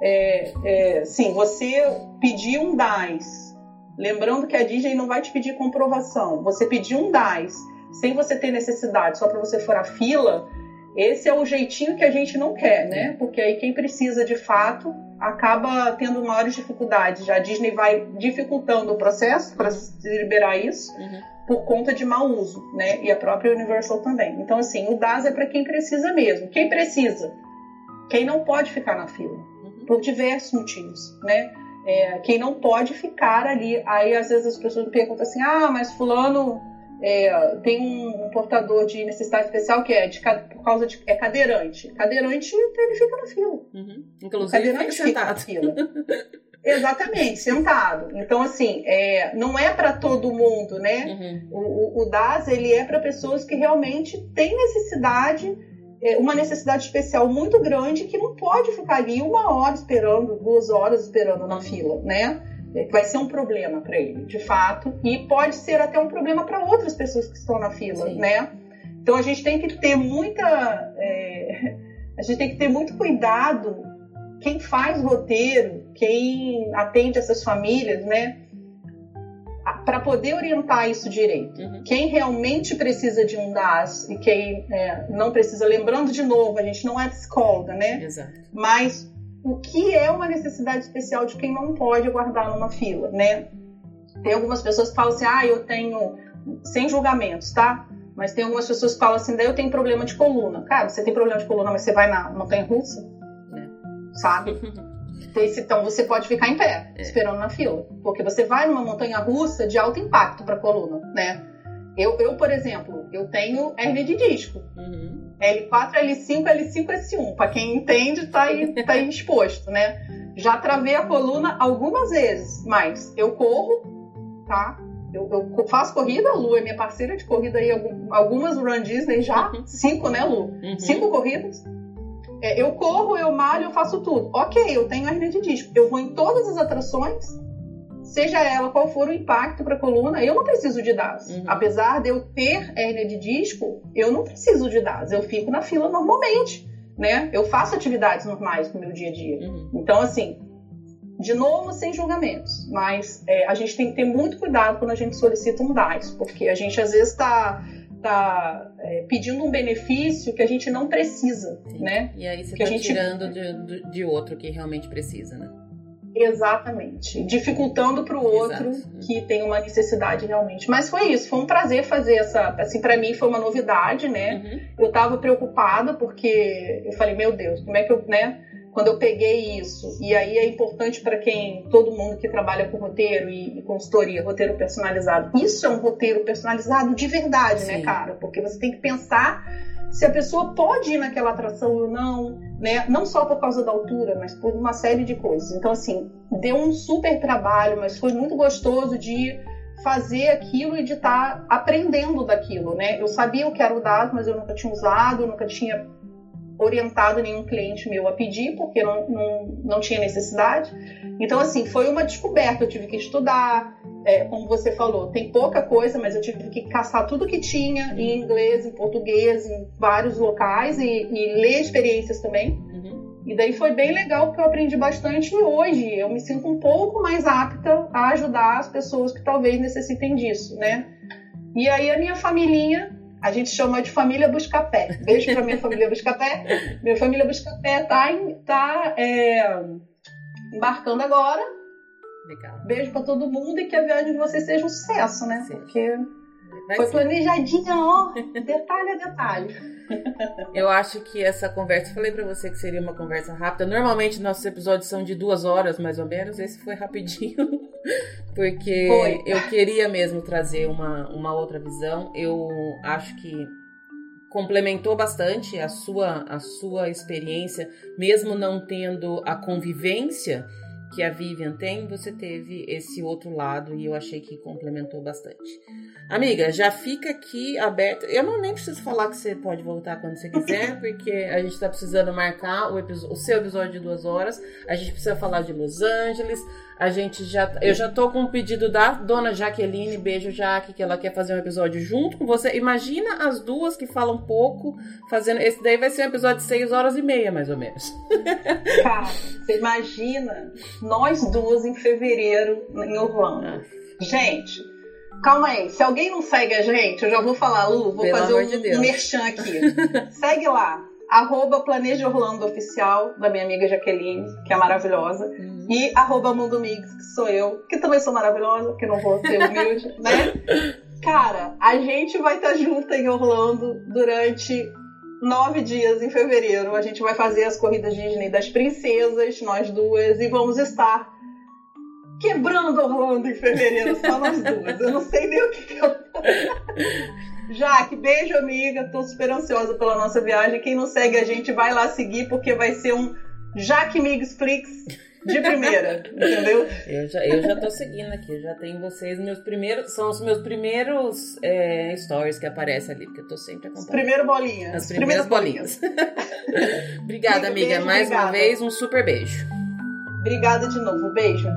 é, é, sim, você pedir um DAS, lembrando que a Disney não vai te pedir comprovação. Você pedir um DAS sem você ter necessidade, só para você for a fila, esse é o jeitinho que a gente não quer, né? Porque aí quem precisa de fato acaba tendo maiores dificuldades. Já a Disney vai dificultando o processo para liberar isso uhum. por conta de mau uso, né? E a própria Universal também. Então, assim, o DAS é para quem precisa mesmo. Quem precisa? Quem não pode ficar na fila, uhum. por diversos motivos, né? É, quem não pode ficar ali. Aí, às vezes, as pessoas me perguntam assim: ah, mas Fulano é, tem um, portador de necessidade especial que é de, por causa de é cadeirante. Cadeirante, ele fica na fila. Uhum. Inclusive, cadeirante fica sentado. Fica na fila. Exatamente, sentado. Então, assim, é, não é para todo mundo, né? Uhum. O, o, o, DAS, ele é para pessoas que realmente têm necessidade, é, uma necessidade especial muito grande, que não pode ficar ali uma hora esperando, duas horas esperando na fila, né? Vai ser um problema para ele, de fato, e pode ser até um problema para outras pessoas que estão na fila, Sim. né? Então a gente tem que ter muita, é, a gente tem que ter muito cuidado quem faz roteiro, quem atende essas famílias, né? Para poder orientar isso direito. Uhum. Quem realmente precisa de um DAS e quem é, não precisa, lembrando de novo, a gente não é psicóloga, né? Exato. Mas o que é uma necessidade especial de quem não pode aguardar numa fila, né? Tem algumas pessoas que falam assim, ah, eu tenho, sem julgamentos, tá? Mas tem algumas pessoas que falam assim, daí eu tenho problema de coluna. Cara, você tem problema de coluna, mas você vai na montanha russa? É. Sabe? Então você pode ficar em pé, é. esperando na fila. Porque você vai numa montanha russa de alto impacto para a coluna, né? Eu, eu, por exemplo, eu tenho hernia de disco. Uhum. L4, L5, L5, S1. Para quem entende, tá aí, tá aí exposto, né? Já travei a coluna algumas vezes, mas eu corro, tá? Eu, eu faço corrida, a Lu é minha parceira de corrida aí, algumas Run Disney já, uhum. cinco, né, Lu? Uhum. Cinco corridas. É, eu corro, eu malho, eu faço tudo. Ok, eu tenho hernia de disco. Eu vou em todas as atrações, seja ela qual for o impacto para a coluna, eu não preciso de DAS. Uhum. Apesar de eu ter hernia de disco, eu não preciso de DAS. Eu fico na fila normalmente, né? Eu faço atividades normais no meu dia a dia. Uhum. Então, assim, de novo, sem julgamentos, mas é, a gente tem que ter muito cuidado quando a gente solicita um DAS, porque a gente às vezes está tá, é, pedindo um benefício que a gente não precisa, Sim. né? E aí você está gente... tirando de, de outro que realmente precisa, né? Exatamente. Dificultando para o outro Exato. que tem uma necessidade realmente. Mas foi isso, foi um prazer fazer essa. Assim, para mim foi uma novidade, né? Uhum. Eu estava preocupada porque eu falei, meu Deus, como é que eu, né? Quando eu peguei isso, e aí é importante para quem, todo mundo que trabalha com roteiro e, e, consultoria, roteiro personalizado, isso é um roteiro personalizado de verdade, né, Sim. né, cara? Porque você tem que pensar se a pessoa pode ir naquela atração ou não, né? Não só por causa da altura, mas por uma série de coisas. Então, assim, deu um super trabalho, mas foi muito gostoso de fazer aquilo e de estar tá aprendendo daquilo, né? Eu sabia o que era o dado, mas eu nunca tinha usado, nunca tinha orientado nenhum cliente meu a pedir, porque não, não, não tinha necessidade. Então, assim, foi uma descoberta. Eu tive que estudar, é, como você falou, tem pouca coisa, mas eu tive que caçar tudo que tinha em inglês, em português, em vários locais e, e ler experiências também. Uhum. E daí foi bem legal porque eu aprendi bastante e hoje eu me sinto um pouco mais apta a ajudar as pessoas que talvez necessitem disso, né? E aí a minha família, a gente chama de família Buscapé. Beijo pra minha família Buscapé. Minha família Buscapé tá, em, tá é, embarcando agora Legal. Beijo para todo mundo e que a viagem de vocês seja um sucesso, né? Sim. Porque Vai foi planejadinha, ó, detalhe a detalhe. Eu acho que essa conversa, falei para você que seria uma conversa rápida. Normalmente nossos episódios são de duas horas, mais ou menos. Esse foi rapidinho, porque foi. eu queria mesmo trazer uma, uma outra visão. Eu acho que complementou bastante a sua, a sua experiência, mesmo não tendo a convivência que a Vivian tem, você teve esse outro lado e eu achei que complementou bastante. Amiga, já fica aqui aberto. Eu não nem preciso falar que você pode voltar quando você quiser, porque a gente está precisando marcar o, o, seu episódio de duas horas. A gente precisa falar de Los Angeles. A gente já. Eu já tô com um pedido da dona Jaqueline, beijo Jaque, que ela quer fazer um episódio junto com você. Imagina as duas que falam pouco, fazendo. Esse daí vai ser um episódio de seis horas e meia, mais ou menos. Cara, você imagina nós duas em fevereiro em Orlando. Gente, calma aí. Se alguém não segue a gente, eu já vou falar, Lu, vou Pelo fazer um, de um merchan aqui. segue lá arroba Planeja Orlando Oficial, da minha amiga Jaqueline, que é maravilhosa, uhum. e arroba Mundo Mix, que sou eu, que também sou maravilhosa, que não vou ser humilde, né? Cara, a gente vai estar tá junto em Orlando durante nove dias em fevereiro. A gente vai fazer as corridas Disney das princesas, nós duas, e vamos estar quebrando Orlando em fevereiro, só nós duas. Eu não sei nem o que, que eu. Jaque, beijo, amiga. Tô super ansiosa pela nossa viagem. Quem não segue a gente, vai lá seguir, porque vai ser um Jaque Migs Flix de primeira, entendeu? Eu já, eu já tô seguindo aqui, já tenho vocês, meus primeiros, são os meus primeiros é, stories que aparecem ali, porque eu tô sempre acompanhando. Primeiro bolinha. As primeiras, primeiras bolinhas. bolinhas. obrigada, amiga, amiga. mais beijo, uma vez, um super beijo. Obrigada de novo, beijo.